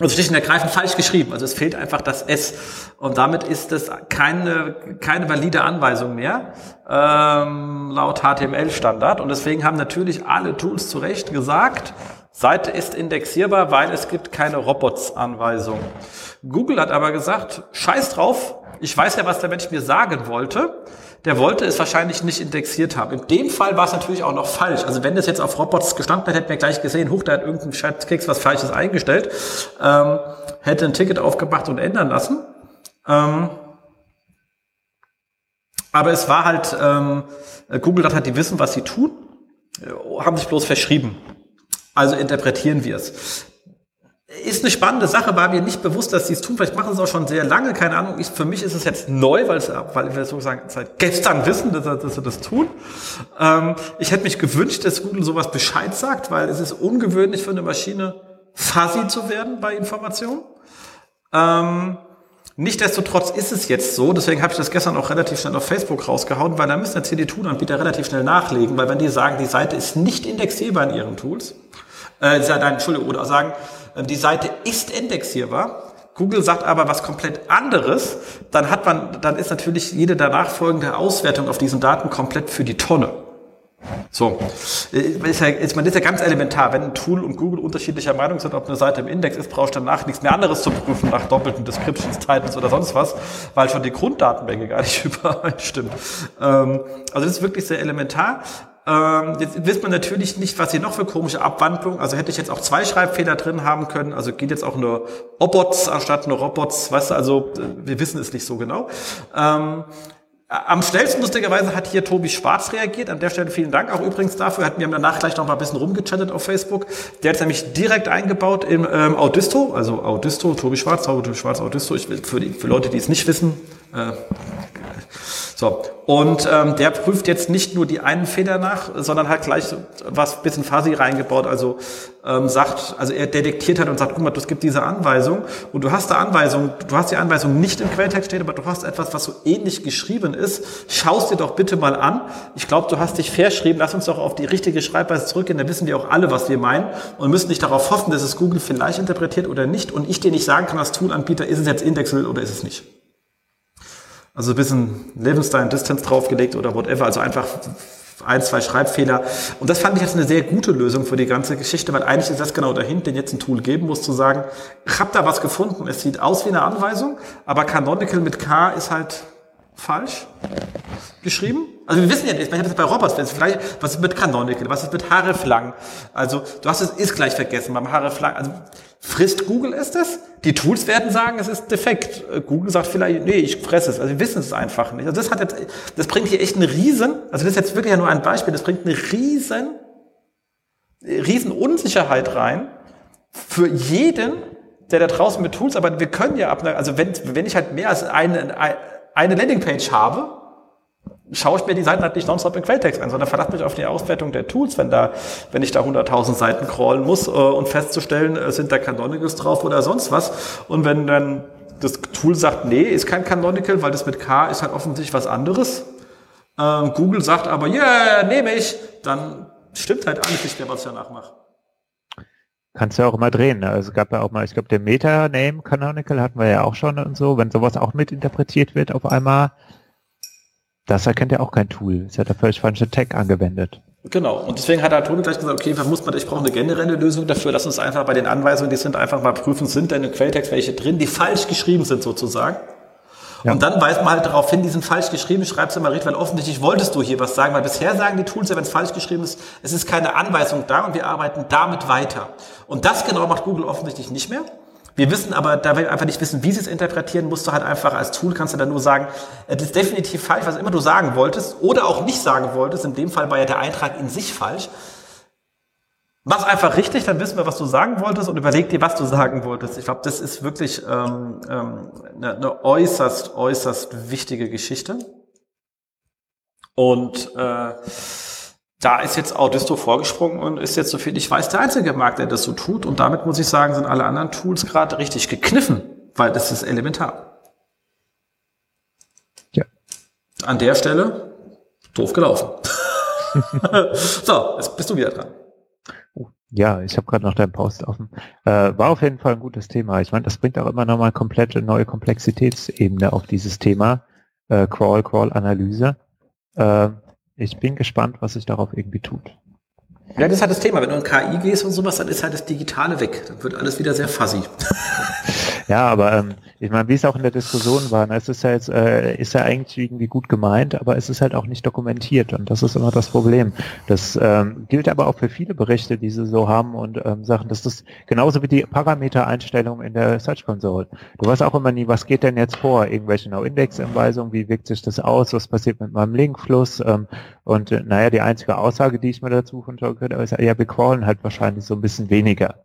Also schlicht und ergreifend falsch geschrieben. Also es fehlt einfach das S. Und damit ist es keine, keine valide Anweisung mehr ähm, laut HTML-Standard. Und deswegen haben natürlich alle Tools zu Recht gesagt, Seite ist indexierbar, weil es gibt keine Robots-Anweisung. Google hat aber gesagt, scheiß drauf, ich weiß ja, was der Mensch mir sagen wollte der wollte es wahrscheinlich nicht indexiert haben. In dem Fall war es natürlich auch noch falsch. Also wenn das jetzt auf Robots gestanden hätte, hätten wir gleich gesehen, huch, da hat irgendein Schatzkeks was Falsches eingestellt, ähm, hätte ein Ticket aufgemacht und ändern lassen. Ähm, aber es war halt, ähm, Google hat halt, die wissen, was sie tun, äh, haben sich bloß verschrieben. Also interpretieren wir es ist eine spannende Sache, war mir nicht bewusst, dass sie es tun. Vielleicht machen sie es auch schon sehr lange, keine Ahnung. Ich, für mich ist es jetzt neu, weil, es, weil wir sozusagen seit gestern wissen, dass, dass sie das tun. Ähm, ich hätte mich gewünscht, dass Google sowas Bescheid sagt, weil es ist ungewöhnlich für eine Maschine, fuzzy zu werden bei Informationen. Ähm, Nichtsdestotrotz ist es jetzt so, deswegen habe ich das gestern auch relativ schnell auf Facebook rausgehauen, weil da müssen jetzt hier die Tool-Anbieter relativ schnell nachlegen, weil wenn die sagen, die Seite ist nicht indexierbar in ihren Tools, äh, nein, Entschuldigung, oder sagen, ähm, die Seite ist indexierbar. Google sagt aber was komplett anderes, dann hat man, dann ist natürlich jede danach folgende Auswertung auf diesen Daten komplett für die Tonne. So, äh, ist ja, ist, man ist ja ganz elementar. Wenn ein Tool und Google unterschiedlicher Meinung sind, ob eine Seite im Index ist, brauchst du danach nichts mehr anderes zu prüfen nach doppelten Descriptions, Titles oder sonst was, weil schon die Grunddatenmenge gar nicht übereinstimmt. Ähm, also das ist wirklich sehr elementar. Ähm, jetzt wisst man natürlich nicht, was hier noch für komische Abwandlungen. Also hätte ich jetzt auch zwei Schreibfehler drin haben können. Also geht jetzt auch nur Obots anstatt nur Robots. Weißt du, also äh, wir wissen es nicht so genau. Ähm, am schnellsten lustigerweise hat hier Tobi Schwarz reagiert. An der Stelle vielen Dank auch übrigens dafür. Hatten wir haben danach gleich noch mal ein bisschen rumgechattet auf Facebook. Der hat es nämlich direkt eingebaut im ähm, Audisto, also Audisto, Tobi Schwarz, Tobi Schwarz, Audisto. Ich will für, die, für Leute, die es nicht wissen, äh, so, und ähm, der prüft jetzt nicht nur die einen Fehler nach, sondern hat gleich was bisschen fuzzy reingebaut, also ähm, sagt, also er detektiert hat und sagt, guck mal, es gibt diese Anweisung. Und du hast da Anweisung, du hast die Anweisung nicht im Quelltext steht, aber du hast etwas, was so ähnlich geschrieben ist, schaust dir doch bitte mal an. Ich glaube, du hast dich verschrieben, lass uns doch auf die richtige Schreibweise zurückgehen, dann wissen wir auch alle, was wir meinen und müssen nicht darauf hoffen, dass es Google vielleicht interpretiert oder nicht. Und ich dir nicht sagen kann als Toolanbieter, ist es jetzt Indexel oder ist es nicht. Also ein bisschen Lebenstime Distance draufgelegt oder whatever. Also einfach ein, zwei Schreibfehler. Und das fand ich jetzt eine sehr gute Lösung für die ganze Geschichte, weil eigentlich ist das genau dahin, den jetzt ein Tool geben muss, zu sagen, ich habe da was gefunden, es sieht aus wie eine Anweisung, aber Canonical mit K ist halt falsch geschrieben. Also wir wissen ja nicht, ich habe das bei Robots, vielleicht, was ist mit Canonical, was ist mit Hreflang? Also du hast es ist gleich vergessen beim Hreflang. Also Frisst Google es das? Die Tools werden sagen, es ist defekt. Äh, Google sagt vielleicht, nee, ich fresse es. Also wir wissen es einfach nicht. Also das hat jetzt, das bringt hier echt eine riesen, also das ist jetzt wirklich ja nur ein Beispiel, das bringt eine riesen, riesen Unsicherheit rein für jeden, der da draußen mit Tools arbeitet. Wir können ja ab, also wenn, wenn ich halt mehr als eine, eine Landingpage habe, schaue ich mir die Seiten halt nicht nonstop in Quelltext an, sondern verlasse mich auf die Auswertung der Tools, wenn da, wenn ich da 100.000 Seiten crawlen muss äh, und festzustellen, äh, sind da Canonicals drauf oder sonst was. Und wenn dann das Tool sagt, nee, ist kein Canonical, weil das mit K ist halt offensichtlich was anderes. Ähm, Google sagt aber, yeah, nehme ich, dann stimmt halt alles nicht mehr, was ich danach mache. Kannst du ja auch immer drehen. Ne? Also es gab ja auch mal, ich glaube, der Meta-Name Canonical hatten wir ja auch schon und so. Wenn sowas auch mit interpretiert wird auf einmal, das erkennt ja auch kein Tool. Es hat der völlig falsche Tag angewendet. Genau. Und deswegen hat Toni gleich gesagt, okay, muss man, ich brauche eine generelle Lösung dafür. Lass uns einfach bei den Anweisungen, die sind, einfach mal prüfen, sind denn im Quelltext welche drin, die falsch geschrieben sind sozusagen. Ja. Und dann weist man halt darauf hin, die sind falsch geschrieben, schreibst du mal richtig, weil offensichtlich wolltest du hier was sagen, weil bisher sagen die Tools ja, wenn es falsch geschrieben ist, es ist keine Anweisung da und wir arbeiten damit weiter. Und das genau macht Google offensichtlich nicht mehr. Wir wissen aber, da wir einfach nicht wissen, wie sie es interpretieren, musst du halt einfach als Tool, kannst du dann nur sagen, es ist definitiv falsch, was immer du sagen wolltest oder auch nicht sagen wolltest. In dem Fall war ja der Eintrag in sich falsch. Mach einfach richtig, dann wissen wir, was du sagen wolltest und überleg dir, was du sagen wolltest. Ich glaube, das ist wirklich ähm, ähm, eine, eine äußerst, äußerst wichtige Geschichte. Und äh, da ist jetzt Audisto vorgesprungen und ist jetzt, so viel ich weiß, der einzige Markt, der das so tut. Und damit muss ich sagen, sind alle anderen Tools gerade richtig gekniffen, weil das ist elementar. Ja. An der Stelle doof gelaufen. so, jetzt bist du wieder dran. Ja, ich habe gerade noch deinen Post offen. Äh, war auf jeden Fall ein gutes Thema. Ich meine, das bringt auch immer nochmal komplette neue Komplexitätsebene auf dieses Thema. Äh, Crawl, Crawl-Analyse. Äh, ich bin gespannt, was sich darauf irgendwie tut. Ja, das ist halt das Thema. Wenn du in KI gehst und sowas, dann ist halt das Digitale weg. Dann wird alles wieder sehr fuzzy. Ja, aber ähm, ich meine, wie es auch in der Diskussion war, ne, es ist ja jetzt, äh, ist ja eigentlich irgendwie gut gemeint, aber es ist halt auch nicht dokumentiert und das ist immer das Problem. Das ähm, gilt aber auch für viele Berichte, die sie so haben und ähm, Sachen, das ist genauso wie die Parametereinstellung in der Search Console. Du weißt auch immer nie, was geht denn jetzt vor? Irgendwelche No-Index-Anweisungen, wie wirkt sich das aus, was passiert mit meinem Linkfluss? Ähm, und äh, naja, die einzige Aussage, die ich mir dazu von könnte, ist, ja, wir crawlen halt wahrscheinlich so ein bisschen weniger.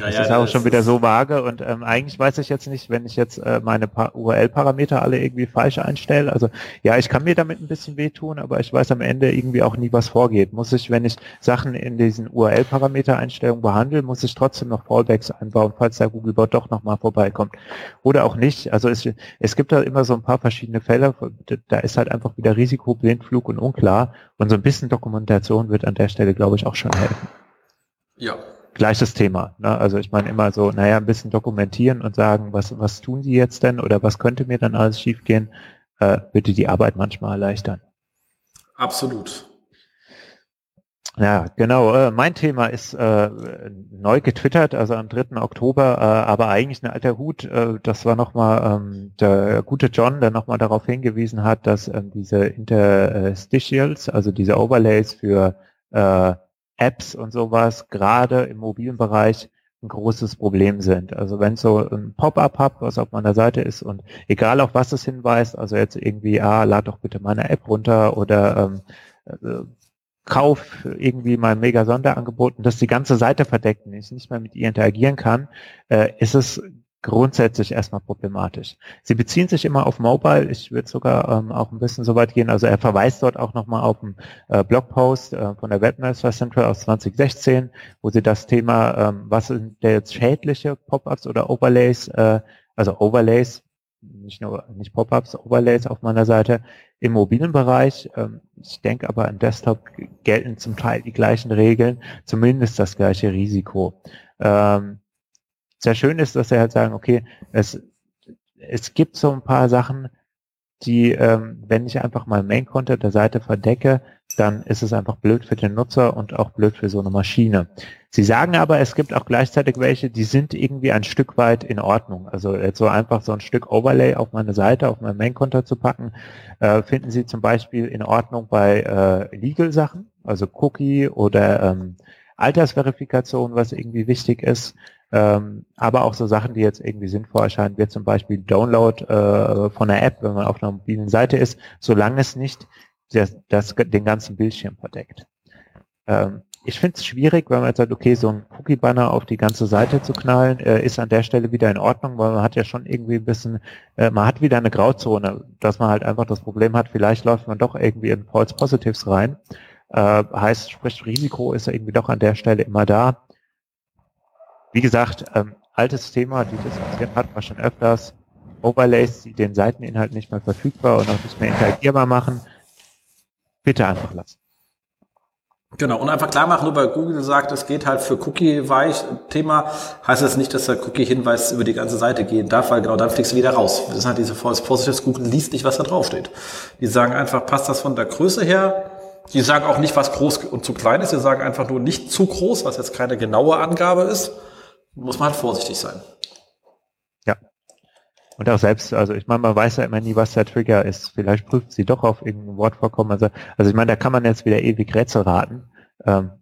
Das ja, ist auch schon wieder so vage und ähm, eigentlich weiß ich jetzt nicht, wenn ich jetzt äh, meine URL-Parameter alle irgendwie falsch einstelle. Also ja, ich kann mir damit ein bisschen wehtun, aber ich weiß am Ende irgendwie auch nie, was vorgeht. Muss ich, wenn ich Sachen in diesen URL-Parameter-Einstellungen behandle, muss ich trotzdem noch Fallbacks einbauen, falls der Googlebot doch nochmal vorbeikommt. Oder auch nicht. Also es, es gibt da immer so ein paar verschiedene Fälle, da ist halt einfach wieder Risiko, Blindflug und unklar. Und so ein bisschen Dokumentation wird an der Stelle, glaube ich, auch schon helfen. Ja, gleiches Thema. Ne? Also ich meine immer so, naja, ein bisschen dokumentieren und sagen, was, was tun Sie jetzt denn oder was könnte mir dann alles schiefgehen, äh, würde die Arbeit manchmal erleichtern. Absolut. Ja, genau. Äh, mein Thema ist äh, neu getwittert, also am 3. Oktober, äh, aber eigentlich ein alter Hut. Äh, das war nochmal ähm, der gute John, der nochmal darauf hingewiesen hat, dass ähm, diese Interstitials, also diese Overlays für äh, Apps und sowas gerade im mobilen Bereich ein großes Problem sind. Also wenn so ein Pop-up habe, was auf meiner Seite ist und egal auf was es hinweist, also jetzt irgendwie, ah, lad doch bitte meine App runter oder ähm, äh, kauf irgendwie mein mega Sonderangebot und das die ganze Seite verdeckt und ich nicht mehr mit ihr interagieren kann, äh, ist es grundsätzlich erstmal problematisch. Sie beziehen sich immer auf Mobile. Ich würde sogar ähm, auch ein bisschen so weit gehen. Also er verweist dort auch nochmal auf einen äh, Blogpost äh, von der Webmaster Central aus 2016, wo sie das Thema, ähm, was sind der jetzt schädliche Pop-ups oder Overlays, äh, also Overlays, nicht nur nicht Pop-ups, Overlays auf meiner Seite im mobilen Bereich. Ähm, ich denke aber im Desktop gelten zum Teil die gleichen Regeln, zumindest das gleiche Risiko. Ähm, sehr schön ist, dass sie halt sagen, okay, es, es gibt so ein paar Sachen, die, ähm, wenn ich einfach mal Main-Content der Seite verdecke, dann ist es einfach blöd für den Nutzer und auch blöd für so eine Maschine. Sie sagen aber, es gibt auch gleichzeitig welche, die sind irgendwie ein Stück weit in Ordnung. Also jetzt so einfach so ein Stück Overlay auf meine Seite, auf mein Main-Content zu packen, äh, finden Sie zum Beispiel in Ordnung bei äh, Legal-Sachen, also Cookie oder ähm, Altersverifikation, was irgendwie wichtig ist. Ähm, aber auch so Sachen, die jetzt irgendwie sinnvoll erscheinen, wie zum Beispiel Download äh, von einer App, wenn man auf einer mobilen Seite ist, solange es nicht das, das den ganzen Bildschirm verdeckt. Ähm, ich finde es schwierig, wenn man jetzt sagt, okay, so ein Cookie-Banner auf die ganze Seite zu knallen, äh, ist an der Stelle wieder in Ordnung, weil man hat ja schon irgendwie ein bisschen, äh, man hat wieder eine Grauzone, dass man halt einfach das Problem hat, vielleicht läuft man doch irgendwie in False Positives rein. Äh, heißt, sprich, Risiko ist ja irgendwie doch an der Stelle immer da. Wie gesagt, ähm, altes Thema, die diskutiert hat man schon öfters. Overlays, die den Seiteninhalt nicht mehr verfügbar und auch nicht mehr interagierbar machen. Bitte einfach lassen. Genau, und einfach klar machen, nur weil Google sagt, es geht halt für Cookie-Weich-Thema, heißt das nicht, dass der Cookie-Hinweis über die ganze Seite gehen darf, weil genau dann fliegst du wieder raus. Das sind halt diese False Positives, Google liest nicht, was da draufsteht. Die sagen einfach, passt das von der Größe her? Die sagen auch nicht, was groß und zu klein ist, die sagen einfach nur nicht zu groß, was jetzt keine genaue Angabe ist muss man halt vorsichtig sein. Ja. Und auch selbst, also ich meine, man weiß ja immer nie, was der Trigger ist. Vielleicht prüft sie doch auf irgendein Wortvorkommen. Also, also ich meine, da kann man jetzt wieder ewig Rätsel raten. Ähm,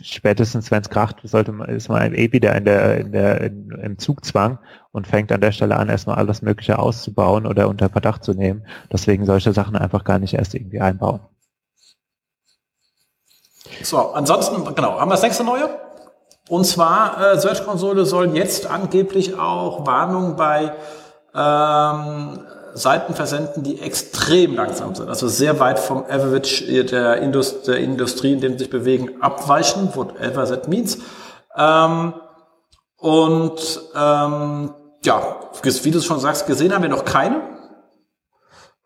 spätestens wenn es kracht, sollte man, ist man eh wieder in der, in der, in, im Zugzwang und fängt an der Stelle an, erstmal alles Mögliche auszubauen oder unter Verdacht zu nehmen. Deswegen solche Sachen einfach gar nicht erst irgendwie einbauen. So, ansonsten, genau, haben wir das nächste neue? Und zwar, äh, Search Console soll jetzt angeblich auch Warnungen bei ähm, Seiten versenden, die extrem langsam sind, also sehr weit vom Average der, Indust der Industrie, in dem sie sich bewegen, abweichen, whatever that means. Ähm, und ähm, ja, wie du schon sagst, gesehen haben wir noch keine.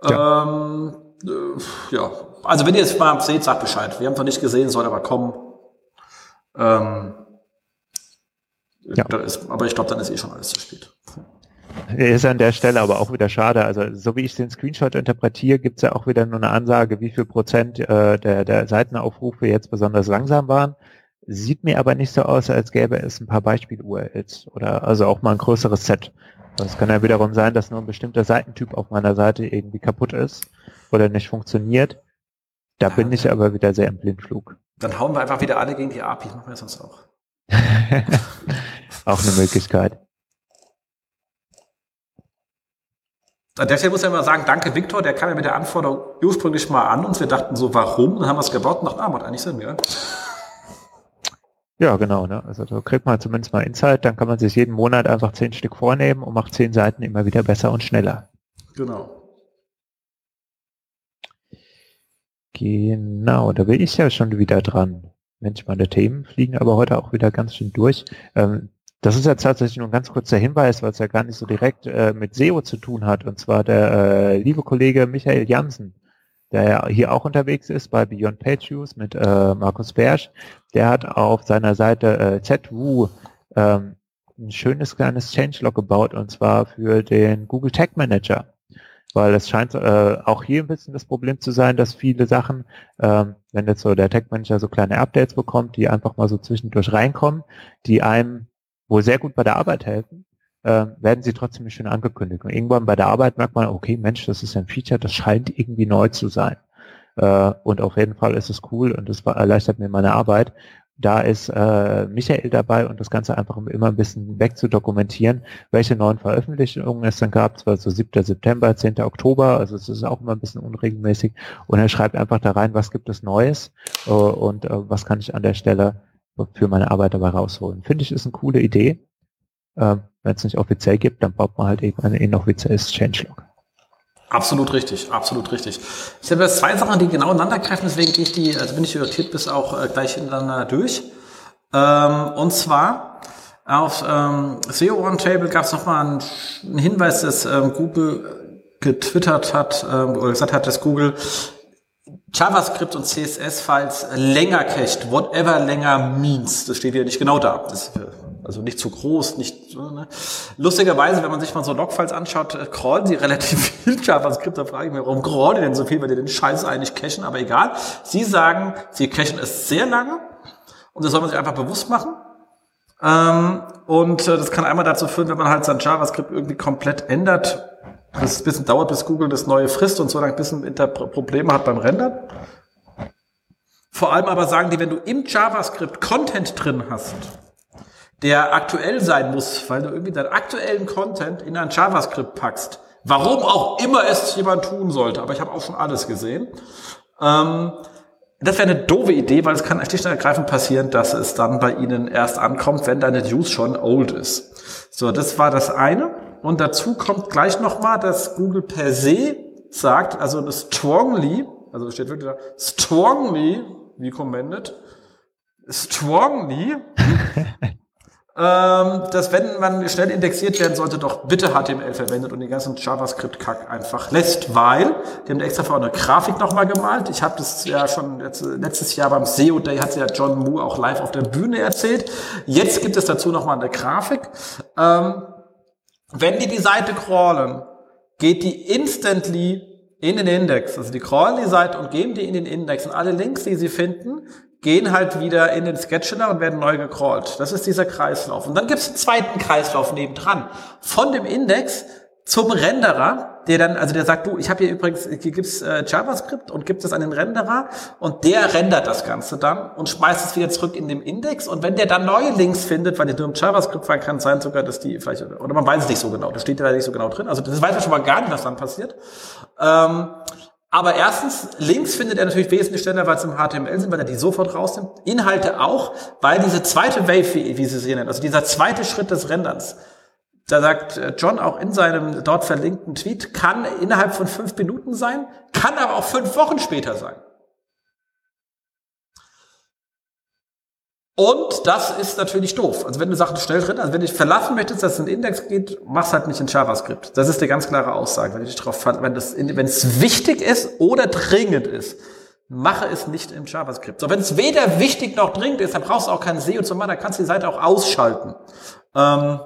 Ja. Ähm, äh, ja, also wenn ihr es mal seht, sagt Bescheid. Wir haben es noch nicht gesehen, soll aber kommen. Ähm, ja. ist, aber ich glaube, dann ist eh schon alles zu spät. Ist an der Stelle aber auch wieder schade. Also so wie ich den Screenshot interpretiere, gibt es ja auch wieder nur eine Ansage, wie viel Prozent äh, der, der Seitenaufrufe jetzt besonders langsam waren. Sieht mir aber nicht so aus, als gäbe es ein paar Beispiel-URLs oder also auch mal ein größeres Set. Es kann ja wiederum sein, dass nur ein bestimmter Seitentyp auf meiner Seite irgendwie kaputt ist oder nicht funktioniert. Da ja, bin ich aber wieder sehr im Blindflug. Dann hauen wir einfach wieder alle gegen die API, machen wir sonst auch. auch eine Möglichkeit. An der Stelle muss ich immer sagen, danke Viktor, der kam ja mit der Anforderung ursprünglich mal an und wir dachten so, warum? Dann haben wir es gebaut und dachten, ah, macht eigentlich Sinn, ja. Ja, genau. Ne? Also da kriegt man zumindest mal Insight, dann kann man sich jeden Monat einfach zehn Stück vornehmen und macht zehn Seiten immer wieder besser und schneller. Genau. Genau, da bin ich ja schon wieder dran. Mensch, meine Themen fliegen aber heute auch wieder ganz schön durch. Ähm, das ist jetzt tatsächlich nur ein ganz kurzer Hinweis, weil es ja gar nicht so direkt äh, mit SEO zu tun hat. Und zwar der äh, liebe Kollege Michael Jansen, der ja hier auch unterwegs ist bei Beyond Page Views mit äh, Markus Bersch. Der hat auf seiner Seite äh, ZWU ähm, ein schönes kleines Changelog gebaut und zwar für den Google Tag Manager. Weil es scheint äh, auch hier ein bisschen das Problem zu sein, dass viele Sachen, ähm, wenn jetzt so der Tag Manager so kleine Updates bekommt, die einfach mal so zwischendurch reinkommen, die einem wohl sehr gut bei der Arbeit helfen, äh, werden sie trotzdem schön angekündigt. Und irgendwann bei der Arbeit merkt man, okay, Mensch, das ist ein Feature, das scheint irgendwie neu zu sein. Äh, und auf jeden Fall ist es cool und es erleichtert mir meine Arbeit. Da ist äh, Michael dabei und das Ganze einfach immer ein bisschen weg zu dokumentieren, welche neuen Veröffentlichungen es dann gab. Es war so 7. September, 10. Oktober, also es ist auch immer ein bisschen unregelmäßig. Und er schreibt einfach da rein, was gibt es Neues äh, und äh, was kann ich an der Stelle für meine Arbeit dabei rausholen. Finde ich, ist eine coole Idee. Ähm, Wenn es nicht offiziell gibt, dann baut man halt eben ein inoffizielles Changelog. Absolut richtig, absolut richtig. Ich habe jetzt zwei Sachen, die genau ineinander greifen, deswegen gehe ich die, also bin ich irritiert bis auch äh, gleich hintereinander durch. Ähm, und zwar auf ähm, SEO Roundtable gab es nochmal einen, Hinweis, dass ähm, Google getwittert hat ähm, oder gesagt hat, dass Google JavaScript und CSS-Files länger cached, whatever länger means. Das steht hier nicht genau da. Das, also nicht zu groß, nicht. Ne? Lustigerweise, wenn man sich mal so Logfiles anschaut, äh, crawlen sie relativ viel JavaScript. Da frage ich mich, warum crawlen die denn so viel, weil die den Scheiß eigentlich cachen? Aber egal. Sie sagen, sie cachen es sehr lange und das soll man sich einfach bewusst machen. Ähm, und äh, das kann einmal dazu führen, wenn man halt sein JavaScript irgendwie komplett ändert, dass es ein bisschen dauert, bis Google das neue frisst und so lange ein bisschen Probleme hat beim Rendern. Vor allem aber sagen die, wenn du im JavaScript Content drin hast, der aktuell sein muss, weil du irgendwie deinen aktuellen Content in ein JavaScript packst, warum auch immer es jemand tun sollte, aber ich habe auch schon alles gesehen, ähm, das wäre eine doofe Idee, weil es kann schlicht und ergreifend passieren, dass es dann bei Ihnen erst ankommt, wenn deine News schon old ist. So, das war das eine. Und dazu kommt gleich nochmal, dass Google per se sagt, also strongly, also steht wirklich da, strongly recommended, strongly, ähm, dass wenn man schnell indexiert werden sollte, doch bitte HTML verwendet und den ganzen JavaScript-Kack einfach lässt, weil, die haben extra für eine Grafik nochmal gemalt. Ich habe das ja schon letztes Jahr beim SEO Day, hat ja John Moore auch live auf der Bühne erzählt. Jetzt gibt es dazu nochmal eine Grafik. Ähm, wenn die die Seite crawlen, geht die instantly in den Index. Also die crawlen die Seite und geben die in den Index. Und alle Links, die sie finden, gehen halt wieder in den Scheduler und werden neu gecrawlt. Das ist dieser Kreislauf. Und dann gibt es einen zweiten Kreislauf nebendran. Von dem Index zum Renderer, der dann, also der sagt, du, ich habe hier übrigens, hier gibt's äh, JavaScript und gibt es einen Renderer und der rendert das Ganze dann und schmeißt es wieder zurück in den Index und wenn der dann neue Links findet, weil die nur im JavaScript war, kann sein sogar, dass die vielleicht, oder man weiß es nicht so genau, das steht ja nicht so genau drin, also das weiß man schon mal gar nicht, was dann passiert. Ähm, Aber erstens, Links findet er natürlich wesentlich schneller, weil es im HTML sind, weil er die sofort rausnimmt. Inhalte auch, weil diese zweite Wave, wie, sie sie nennen, also dieser zweite Schritt des Renderns, da sagt äh, John auch in seinem dort verlinkten Tweet, kann innerhalb von fünf Minuten sein, kann aber auch fünf Wochen später sein. Und das ist natürlich doof. Also wenn du Sachen schnell drin, also wenn du verlassen möchtest, dass es in den Index geht, mach's halt nicht in JavaScript. Das ist die ganz klare Aussage. Wenn, du dich drauf, wenn, das, wenn es wichtig ist oder dringend ist, mache es nicht im JavaScript. So, wenn es weder wichtig noch dringend ist, dann brauchst du auch kein SEO zu machen, dann kannst du die Seite auch ausschalten. Ähm,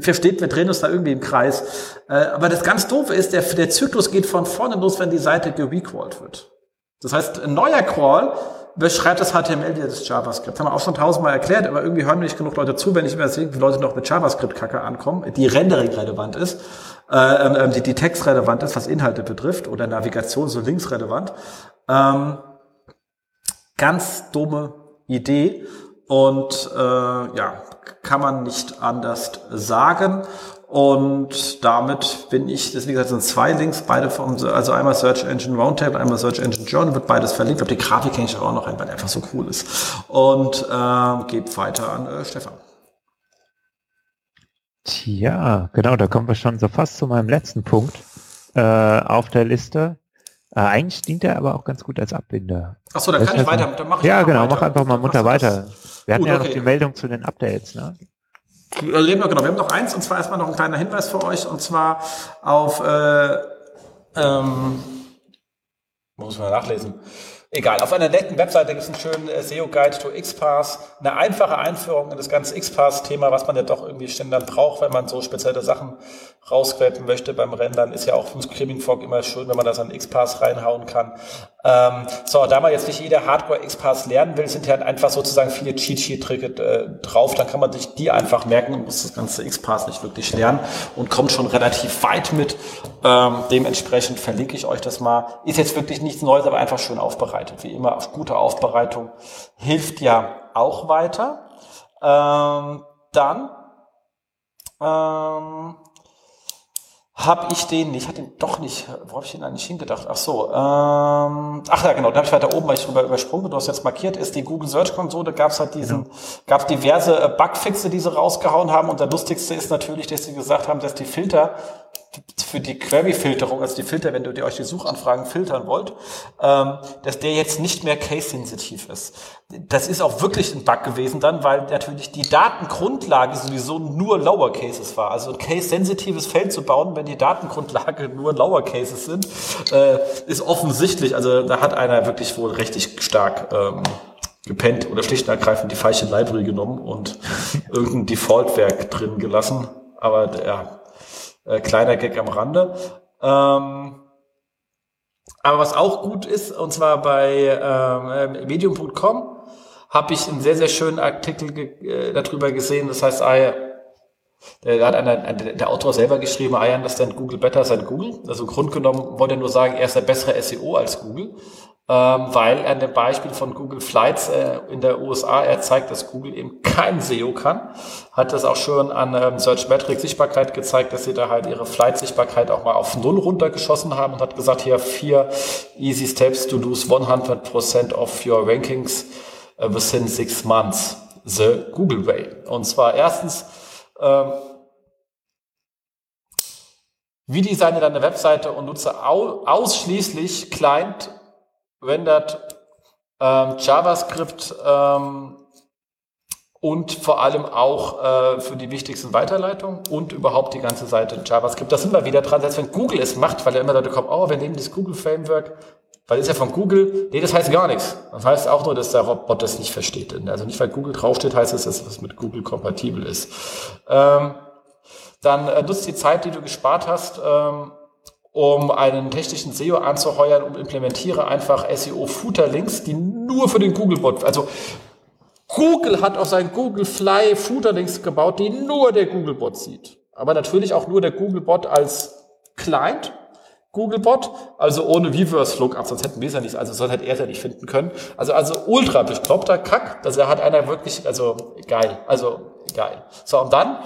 versteht, wir drehen uns da irgendwie im Kreis. Äh, aber das ganz Doofe ist, der, der Zyklus geht von vorne los, wenn die Seite gerecrawlt wird. Das heißt, ein neuer Crawl beschreibt das HTML wieder das JavaScript. Das haben wir auch schon tausendmal erklärt, aber irgendwie hören nicht genug Leute zu, wenn ich immer sehe, wie Leute noch mit JavaScript-Kacke ankommen, die Rendering-relevant ist, äh, äh, die, die Text-relevant ist, was Inhalte betrifft, oder Navigation so links-relevant. Ähm, ganz dumme Idee und äh, ja, kann man nicht anders sagen. Und damit bin ich, das wie gesagt, sind zwei Links, beide von, also einmal Search Engine Roundtable, einmal Search Engine Journal, wird beides verlinkt. Ich glaube, die Grafik hänge ich auch noch ein, weil einfach so cool ist. Und äh, geht weiter an äh, Stefan. Tja, genau, da kommen wir schon so fast zu meinem letzten Punkt äh, auf der Liste. Äh, eigentlich dient er aber auch ganz gut als Abbinder. Ach so, dann kann ich weiter, dann mache ich Ja, genau, weiter. mach einfach mal munter weiter. Wir hatten gut, ja okay. noch die Meldung zu den Updates, ne? Reden wir, genau, wir haben noch eins, und zwar erstmal noch ein kleiner Hinweis für euch, und zwar auf, äh, ähm, muss man nachlesen. Egal, auf einer netten Webseite gibt es einen schönen äh, SEO-Guide to XPath, eine einfache Einführung in das ganze XPath-Thema, was man ja doch irgendwie ständig braucht, wenn man so spezielle Sachen rausquellen möchte beim Rendern. Ist ja auch vom Screaming Fog immer schön, wenn man das an XPath reinhauen kann. Ähm, so, da man jetzt nicht jeder Hardcore XPath lernen will, sind ja einfach sozusagen viele Cheat Sheet Tricks äh, drauf. Dann kann man sich die einfach merken und muss das ganze XPath nicht wirklich lernen und kommt schon relativ weit mit. Ähm, dementsprechend verlinke ich euch das mal. Ist jetzt wirklich nichts Neues, aber einfach schön aufbereitet. Wie immer, auf gute Aufbereitung hilft ja auch weiter. Ähm, dann ähm, habe ich den, ich hatte ihn doch nicht, wo habe ich den eigentlich hingedacht? Ach so, ähm, ach ja genau, da habe ich weiter oben, weil ich drüber übersprungen, du hast jetzt markiert, ist die Google Search Konsole, gab es halt diesen, genau. gab diverse äh, Bugfixe, die sie rausgehauen haben. Und der lustigste ist natürlich, dass sie gesagt haben, dass die Filter für die Query-Filterung, also die Filter, wenn du euch die Suchanfragen filtern wollt, ähm, dass der jetzt nicht mehr case-sensitiv ist. Das ist auch wirklich ein Bug gewesen dann, weil natürlich die Datengrundlage sowieso nur Lower Cases war. Also ein case-sensitives Feld zu bauen, wenn die Datengrundlage nur Lower Cases sind, äh, ist offensichtlich. Also da hat einer wirklich wohl richtig stark ähm, gepennt oder schlicht und ergreifend die falsche Library genommen und irgendein Default-Werk drin gelassen. Aber ja, äh, kleiner Gag am Rande. Ähm, aber was auch gut ist, und zwar bei ähm, medium.com, habe ich einen sehr, sehr schönen Artikel äh, darüber gesehen. Das heißt, I, der hat einer, der Autor selber geschrieben, I understand Google better than Google. Also im Grund genommen wollte er nur sagen, er ist der bessere SEO als Google weil er dem Beispiel von Google Flights äh, in der USA, er zeigt, dass Google eben kein SEO kann, hat das auch schon an ähm, Search Metrics Sichtbarkeit gezeigt, dass sie da halt ihre Flight-Sichtbarkeit auch mal auf Null runtergeschossen haben und hat gesagt, hier vier easy steps to lose 100% of your rankings uh, within six months. The Google Way. Und zwar erstens, ähm, wie designe deine Webseite und nutze au ausschließlich Client rendert ähm, JavaScript ähm, und vor allem auch äh, für die wichtigsten Weiterleitungen und überhaupt die ganze Seite JavaScript. Da sind wir wieder dran, selbst wenn Google es macht, weil ja immer Leute kommen, oh, wir nehmen das Google Framework, weil das ist ja von Google. Nee, das heißt gar nichts. Das heißt auch nur, dass der Robot das nicht versteht. Also nicht, weil Google draufsteht, heißt es, dass es mit Google kompatibel ist. Ähm, dann äh, nutzt die Zeit, die du gespart hast, ähm, um einen technischen SEO anzuheuern und implementiere einfach SEO-Footer-Links, die nur für den Google-Bot, also Google hat auf seinen Google Fly Footer-Links gebaut, die nur der Google-Bot sieht. Aber natürlich auch nur der Google-Bot als Client, Googlebot, also ohne Reverse Lookup, sonst hätten wir es ja nicht, also sonst hätte er es ja nicht finden können. Also, also ultra bekloppter Kack, also er hat einer wirklich, also geil, also geil. So, und dann,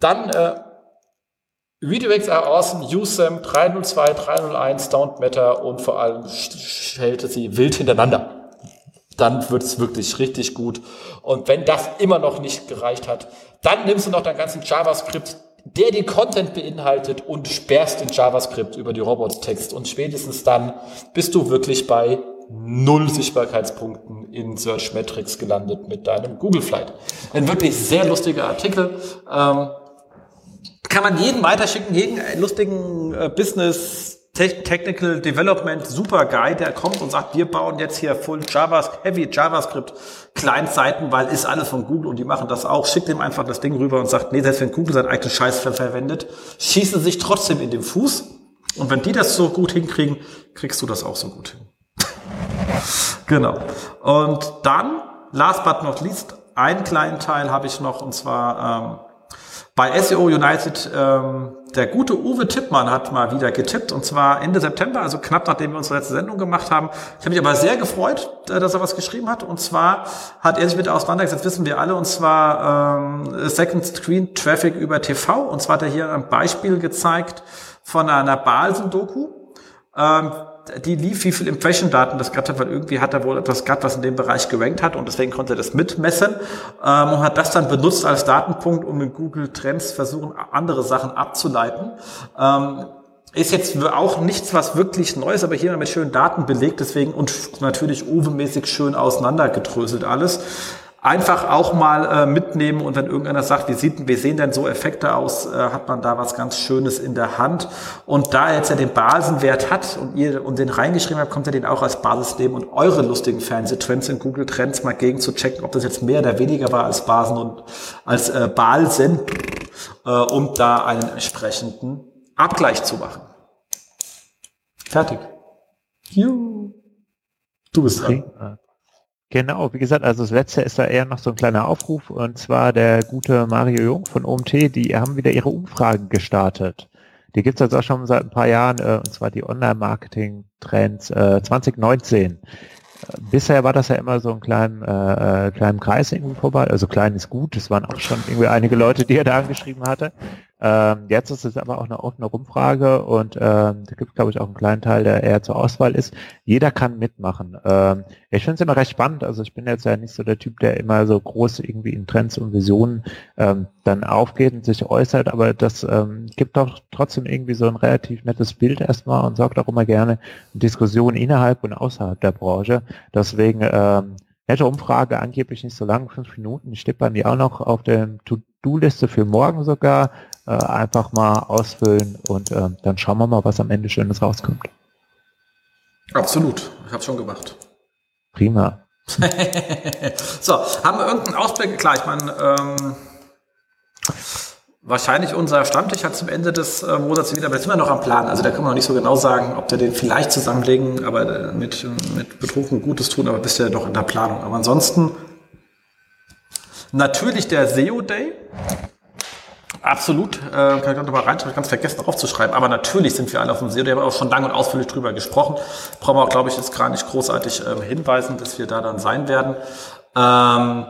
dann äh, Redirects are awesome, use them, 302, 301, don't matter und vor allem stellte sie wild hintereinander. Dann wird es wirklich richtig gut. Und wenn das immer noch nicht gereicht hat, dann nimmst du noch deinen ganzen JavaScript, der den Content beinhaltet und sperrst den JavaScript über die Robot-Text. Und spätestens dann bist du wirklich bei null Sichtbarkeitspunkten in Search Metrics gelandet mit deinem Google Flight. Ein wirklich sehr lustiger Artikel. Ähm, kann man jeden weiterschicken, jeden lustigen äh, Business Technical Development Super Guy, der kommt und sagt, wir bauen jetzt hier Full JavaScript, Heavy JavaScript Client-Seiten, weil ist alles von Google und die machen das auch. Schickt ihm einfach das Ding rüber und sagt, nee, selbst wenn Google seinen eigenen Scheiß verwendet, schießen sich trotzdem in den Fuß. Und wenn die das so gut hinkriegen, kriegst du das auch so gut hin. genau. Und dann, last but not least, einen kleinen Teil habe ich noch, und zwar ähm, bei SEO United, ähm, der gute Uwe Tippmann hat mal wieder getippt und zwar Ende September, also knapp nachdem wir unsere letzte Sendung gemacht haben. Ich habe mich aber sehr gefreut, äh, dass er was geschrieben hat und zwar hat er sich mit auseinandergesetzt, wissen wir alle, und zwar ähm, Second Screen Traffic über TV und zwar hat er hier ein Beispiel gezeigt von einer Balsen-Doku. Ähm, die lief, wie viel Impression-Daten das gehabt hat, weil irgendwie hat er wohl etwas gehabt, was in dem Bereich gerankt hat und deswegen konnte er das mitmessen ähm, und hat das dann benutzt als Datenpunkt, um in Google Trends versuchen, andere Sachen abzuleiten. Ähm, ist jetzt auch nichts, was wirklich Neues, aber hier mit schönen Daten belegt, deswegen und natürlich Uwe-mäßig schön auseinandergedröselt alles einfach auch mal äh, mitnehmen und wenn irgendeiner sagt, wie, sieht, wie sehen denn so Effekte aus, äh, hat man da was ganz Schönes in der Hand. Und da er jetzt ja den Basenwert hat und ihr und den reingeschrieben habt, kommt er den auch als Basis nehmen und eure lustigen Fernsehtrends in Google Trends mal gegen zu checken, ob das jetzt mehr oder weniger war als Basen und als äh, Balsen, äh, um da einen entsprechenden Abgleich zu machen. Fertig. Juhu. Du bist dran. Genau, wie gesagt, also das letzte ist da eher noch so ein kleiner Aufruf und zwar der gute Mario Jung von OMT, die haben wieder ihre Umfragen gestartet. Die gibt's jetzt auch schon seit ein paar Jahren, äh, und zwar die Online-Marketing-Trends äh, 2019. Bisher war das ja immer so ein kleinen, äh, äh, kleinen Kreis irgendwie vorbei. Also klein ist gut. Es waren auch schon irgendwie einige Leute, die er da angeschrieben hatte. Ähm, jetzt ist es aber auch eine offene Rumfrage und ähm, da gibt es, glaube ich, auch einen kleinen Teil, der eher zur Auswahl ist. Jeder kann mitmachen. Ähm, ich finde es immer recht spannend. Also ich bin jetzt ja nicht so der Typ, der immer so groß irgendwie in Trends und Visionen ähm, dann aufgeht und sich äußert, aber das ähm, gibt doch trotzdem irgendwie so ein relativ nettes Bild erstmal und sorgt auch immer gerne Diskussionen innerhalb und außerhalb der Branche. Deswegen ähm, hätte Umfrage angeblich nicht so lang, fünf Minuten. Steht bei mir auch noch auf der To-Do-Liste für morgen sogar äh, einfach mal ausfüllen und äh, dann schauen wir mal, was am Ende Schönes rauskommt. Absolut, ich habe schon gemacht. Prima. so, haben wir irgendeinen Ausblick? Klar, ich meine, ähm, wahrscheinlich unser Stammtisch hat zum Ende des äh, Monats wieder, aber sind wir noch am Plan. Also da kann man noch nicht so genau sagen, ob wir den vielleicht zusammenlegen, aber äh, mit, mit Betrug ein Gutes tun, aber bisher doch in der Planung. Aber ansonsten natürlich der SEO Day. Absolut, äh, kann ich noch mal reinschauen, ich ganz vergessen aufzuschreiben, aber natürlich sind wir alle auf dem See, da haben wir auch schon lange und ausführlich drüber gesprochen. Brauchen wir auch, glaube ich, jetzt gar nicht großartig äh, hinweisen, dass wir da dann sein werden. Ähm,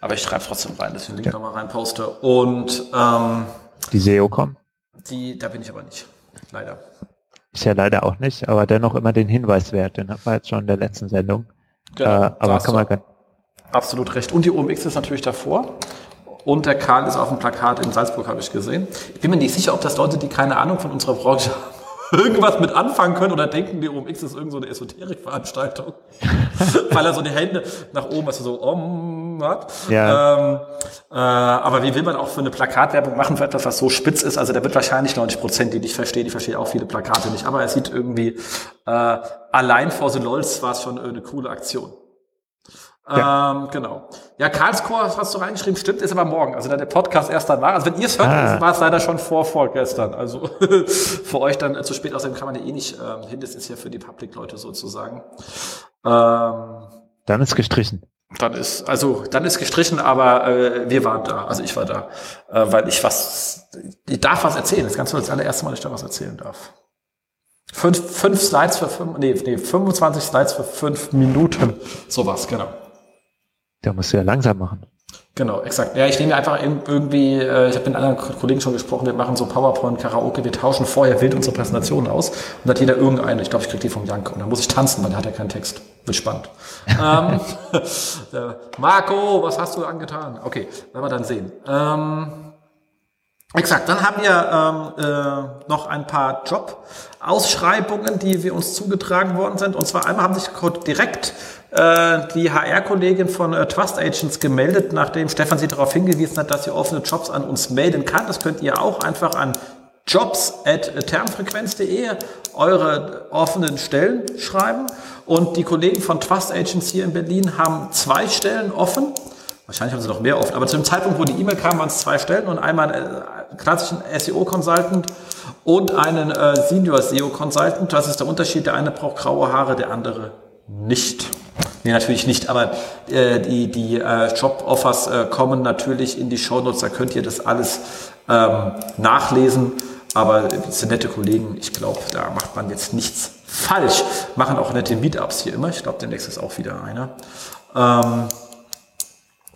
aber ich schreibe trotzdem rein, dass ich den Link ja. nochmal reinposte. Und ähm, die SEO-Com? Die, da bin ich aber nicht, leider. Ist ja leider auch nicht, aber dennoch immer den Hinweis wert, den hat man jetzt schon in der letzten Sendung. Genau, äh, aber kann man Absolut recht. Und die OMX ist natürlich davor. Und der Karl ist auf dem Plakat in Salzburg, habe ich gesehen. Ich bin mir nicht sicher, ob das Leute, die keine Ahnung von unserer Branche haben, irgendwas mit anfangen können oder denken, die OMX ist irgend so eine Esoterikveranstaltung. Weil er so die Hände nach oben, also so om hat. Ja. Ähm, äh, aber wie will man auch für eine Plakatwerbung machen für etwas, was so spitz ist? Also da wird wahrscheinlich 90 Prozent, die nicht verstehen, die verstehen auch viele Plakate nicht. Aber er sieht irgendwie, äh, allein vor The LOLs war es schon eine coole Aktion. Ja. Ähm, genau. Ja, Karlsruhe hast du reingeschrieben, stimmt, ist aber morgen. Also der Podcast erst danach. Also wenn ihr es hört, ah. war es leider schon vor vorgestern. Also für euch dann zu spät. Außerdem kann man ja eh nicht ähm, hin. Das ist ja für die Public-Leute sozusagen. Ähm, dann ist gestrichen. Dann ist, also dann ist gestrichen, aber äh, wir waren da. Also ich war da, äh, weil ich was, ich darf was erzählen. Das ist ganz das allererste Mal, dass ich da was erzählen darf. Fünf, fünf Slides für fünf, nee, nee, 25 Slides für fünf Minuten. Sowas, genau. Da musst du ja langsam machen. Genau, exakt. Ja, ich nehme einfach irgendwie, äh, ich habe mit anderen Kollegen schon gesprochen, wir machen so PowerPoint, Karaoke, wir tauschen vorher wild unsere Präsentationen aus und dann hat jeder irgendeine, ich glaube, ich kriege die von Janko und dann muss ich tanzen, weil der hat ja keinen Text. Wird spannend. ähm, äh, Marco, was hast du angetan? Okay, werden wir dann sehen. Ähm, exakt, dann haben wir ähm, äh, noch ein paar Job-Ausschreibungen, die wir uns zugetragen worden sind. Und zwar einmal haben sich direkt die HR-Kollegin von äh, Trust Agents gemeldet, nachdem Stefan sie darauf hingewiesen hat, dass sie offene Jobs an uns melden kann. Das könnt ihr auch einfach an jobs.termfrequenz.de eure offenen Stellen schreiben. Und die Kollegen von Trust Agents hier in Berlin haben zwei Stellen offen. Wahrscheinlich haben sie noch mehr offen. Aber zu dem Zeitpunkt, wo die E-Mail kam, waren es zwei Stellen und einmal einen äh, klassischen SEO-Consultant und einen äh, Senior SEO-Consultant. Das ist der Unterschied. Der eine braucht graue Haare, der andere nicht. Nee, natürlich nicht, aber äh, die, die äh, Job-Offers äh, kommen natürlich in die Shownotes, da könnt ihr das alles ähm, nachlesen. Aber das sind nette Kollegen, ich glaube, da macht man jetzt nichts falsch. Machen auch nette Meetups hier immer. Ich glaube, demnächst ist auch wieder einer. Ähm,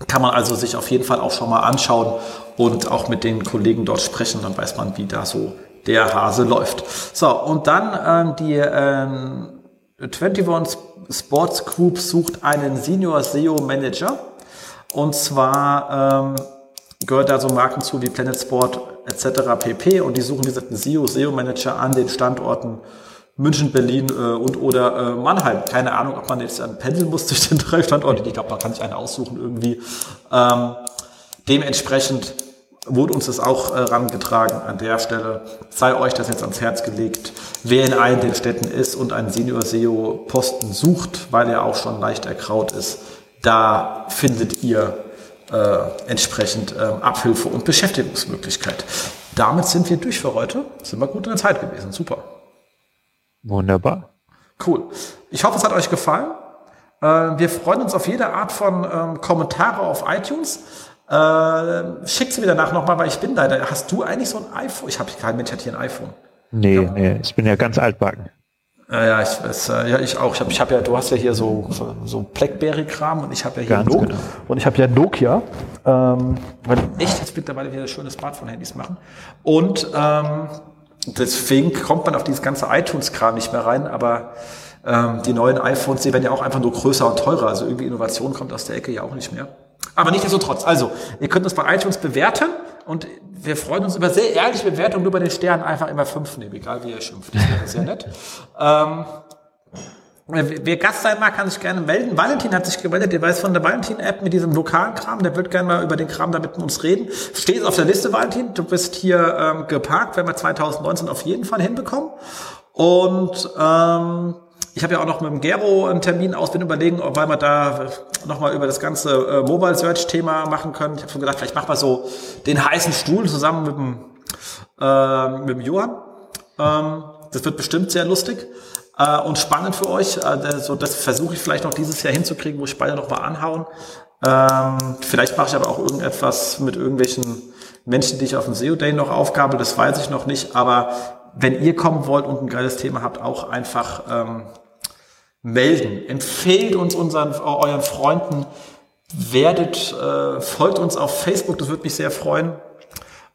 kann man also sich auf jeden Fall auch schon mal anschauen und auch mit den Kollegen dort sprechen, dann weiß man, wie da so der Hase läuft. So, und dann ähm, die ähm, 21 Sports Group sucht einen Senior SEO Manager. Und zwar ähm, gehört da so Marken zu wie Planet Sport etc. pp. Und die suchen diesen SEO SEO Manager an den Standorten München, Berlin äh, und oder äh, Mannheim. Keine Ahnung, ob man jetzt pendeln muss durch den drei Standorte. Ich glaube, man kann sich einen aussuchen irgendwie. Ähm, dementsprechend wurde uns das auch äh, rangetragen an der Stelle. Sei euch das jetzt ans Herz gelegt. Wer in allen den Städten ist und einen Senior SEO Posten sucht, weil er auch schon leicht erkraut ist, da findet ihr äh, entsprechend äh, Abhilfe und Beschäftigungsmöglichkeit. Damit sind wir durch für heute. Sind wir gut in der Zeit gewesen. Super. Wunderbar. Cool. Ich hoffe, es hat euch gefallen. Äh, wir freuen uns auf jede Art von ähm, Kommentare auf iTunes. Äh, schick sie mir danach nochmal, weil ich bin da. Hast du eigentlich so ein iPhone? Ich habe kein Mensch hat hier ein iPhone. Nee, ja. nee, ich bin ja ganz altbacken. Äh, ja, ich, es, äh, ja, ich auch. Ich habe ich hab ja, du hast ja hier so, so Blackberry-Kram und ich habe ja hier Ganz genau. und ich habe ja Nokia, ähm, weil echt jetzt mittlerweile wieder schöne Smartphone-Handys machen. Und ähm, deswegen kommt man auf dieses ganze iTunes-Kram nicht mehr rein, aber ähm, die neuen iPhones, die werden ja auch einfach nur größer und teurer. Also irgendwie Innovation kommt aus der Ecke ja auch nicht mehr. Aber nichtsdestotrotz, also, ihr könnt uns bei iTunes bewerten und wir freuen uns über sehr ehrliche Bewertungen, nur bei den Sternen einfach immer fünf nehmen, egal wie ihr schimpft. Das wäre sehr nett. Ähm, Wer Gast sein mag, kann sich gerne melden. Valentin hat sich gemeldet, der weiß von der Valentin-App mit diesem lokalen Kram, der wird gerne mal über den Kram da mit uns reden. Steht auf der Liste, Valentin, du bist hier ähm, geparkt, werden wir 2019 auf jeden Fall hinbekommen. Und ähm, ich habe ja auch noch mit dem Gero einen Termin aus, bin überlegen, ob wir da nochmal über das ganze äh, Mobile Search Thema machen können. Ich habe schon gedacht, vielleicht machen wir so den heißen Stuhl zusammen mit dem, äh, mit dem Johann. Ähm, das wird bestimmt sehr lustig äh, und spannend für euch. Äh, so, das versuche ich vielleicht noch dieses Jahr hinzukriegen, wo ich beide noch mal anhauen. Ähm, vielleicht mache ich aber auch irgendetwas mit irgendwelchen Menschen, die ich auf dem SEO Day noch aufgabel, das weiß ich noch nicht. Aber wenn ihr kommen wollt und ein geiles Thema habt, auch einfach ähm, melden. Empfehlt uns unseren, euren Freunden, werdet, äh, folgt uns auf Facebook, das würde mich sehr freuen.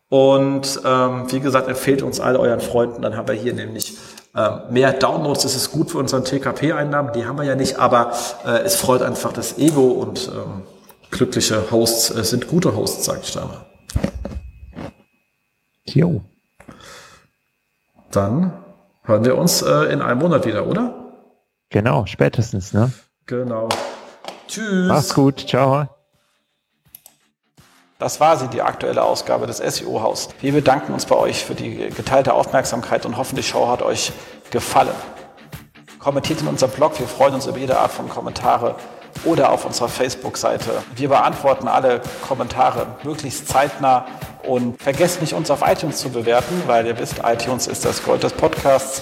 Und ähm, wie gesagt, empfehlt uns all euren Freunden, dann haben wir hier nämlich äh, mehr Downloads. Das ist gut für unseren TKP-Einnahmen, die haben wir ja nicht, aber äh, es freut einfach das Ego und ähm, glückliche Hosts äh, sind gute Hosts, sage ich da mal. Jo. Dann hören wir uns äh, in einem Monat wieder, oder? Genau, spätestens, ne? Genau. Tschüss. Mach's gut. Ciao. Das war sie, die aktuelle Ausgabe des SEO-Haus. Wir bedanken uns bei euch für die geteilte Aufmerksamkeit und hoffen, die Show hat euch gefallen. Kommentiert in unserem Blog, wir freuen uns über jede Art von Kommentare oder auf unserer Facebook-Seite. Wir beantworten alle Kommentare möglichst zeitnah und vergesst nicht, uns auf iTunes zu bewerten, weil ihr wisst, iTunes ist das Gold des Podcasts.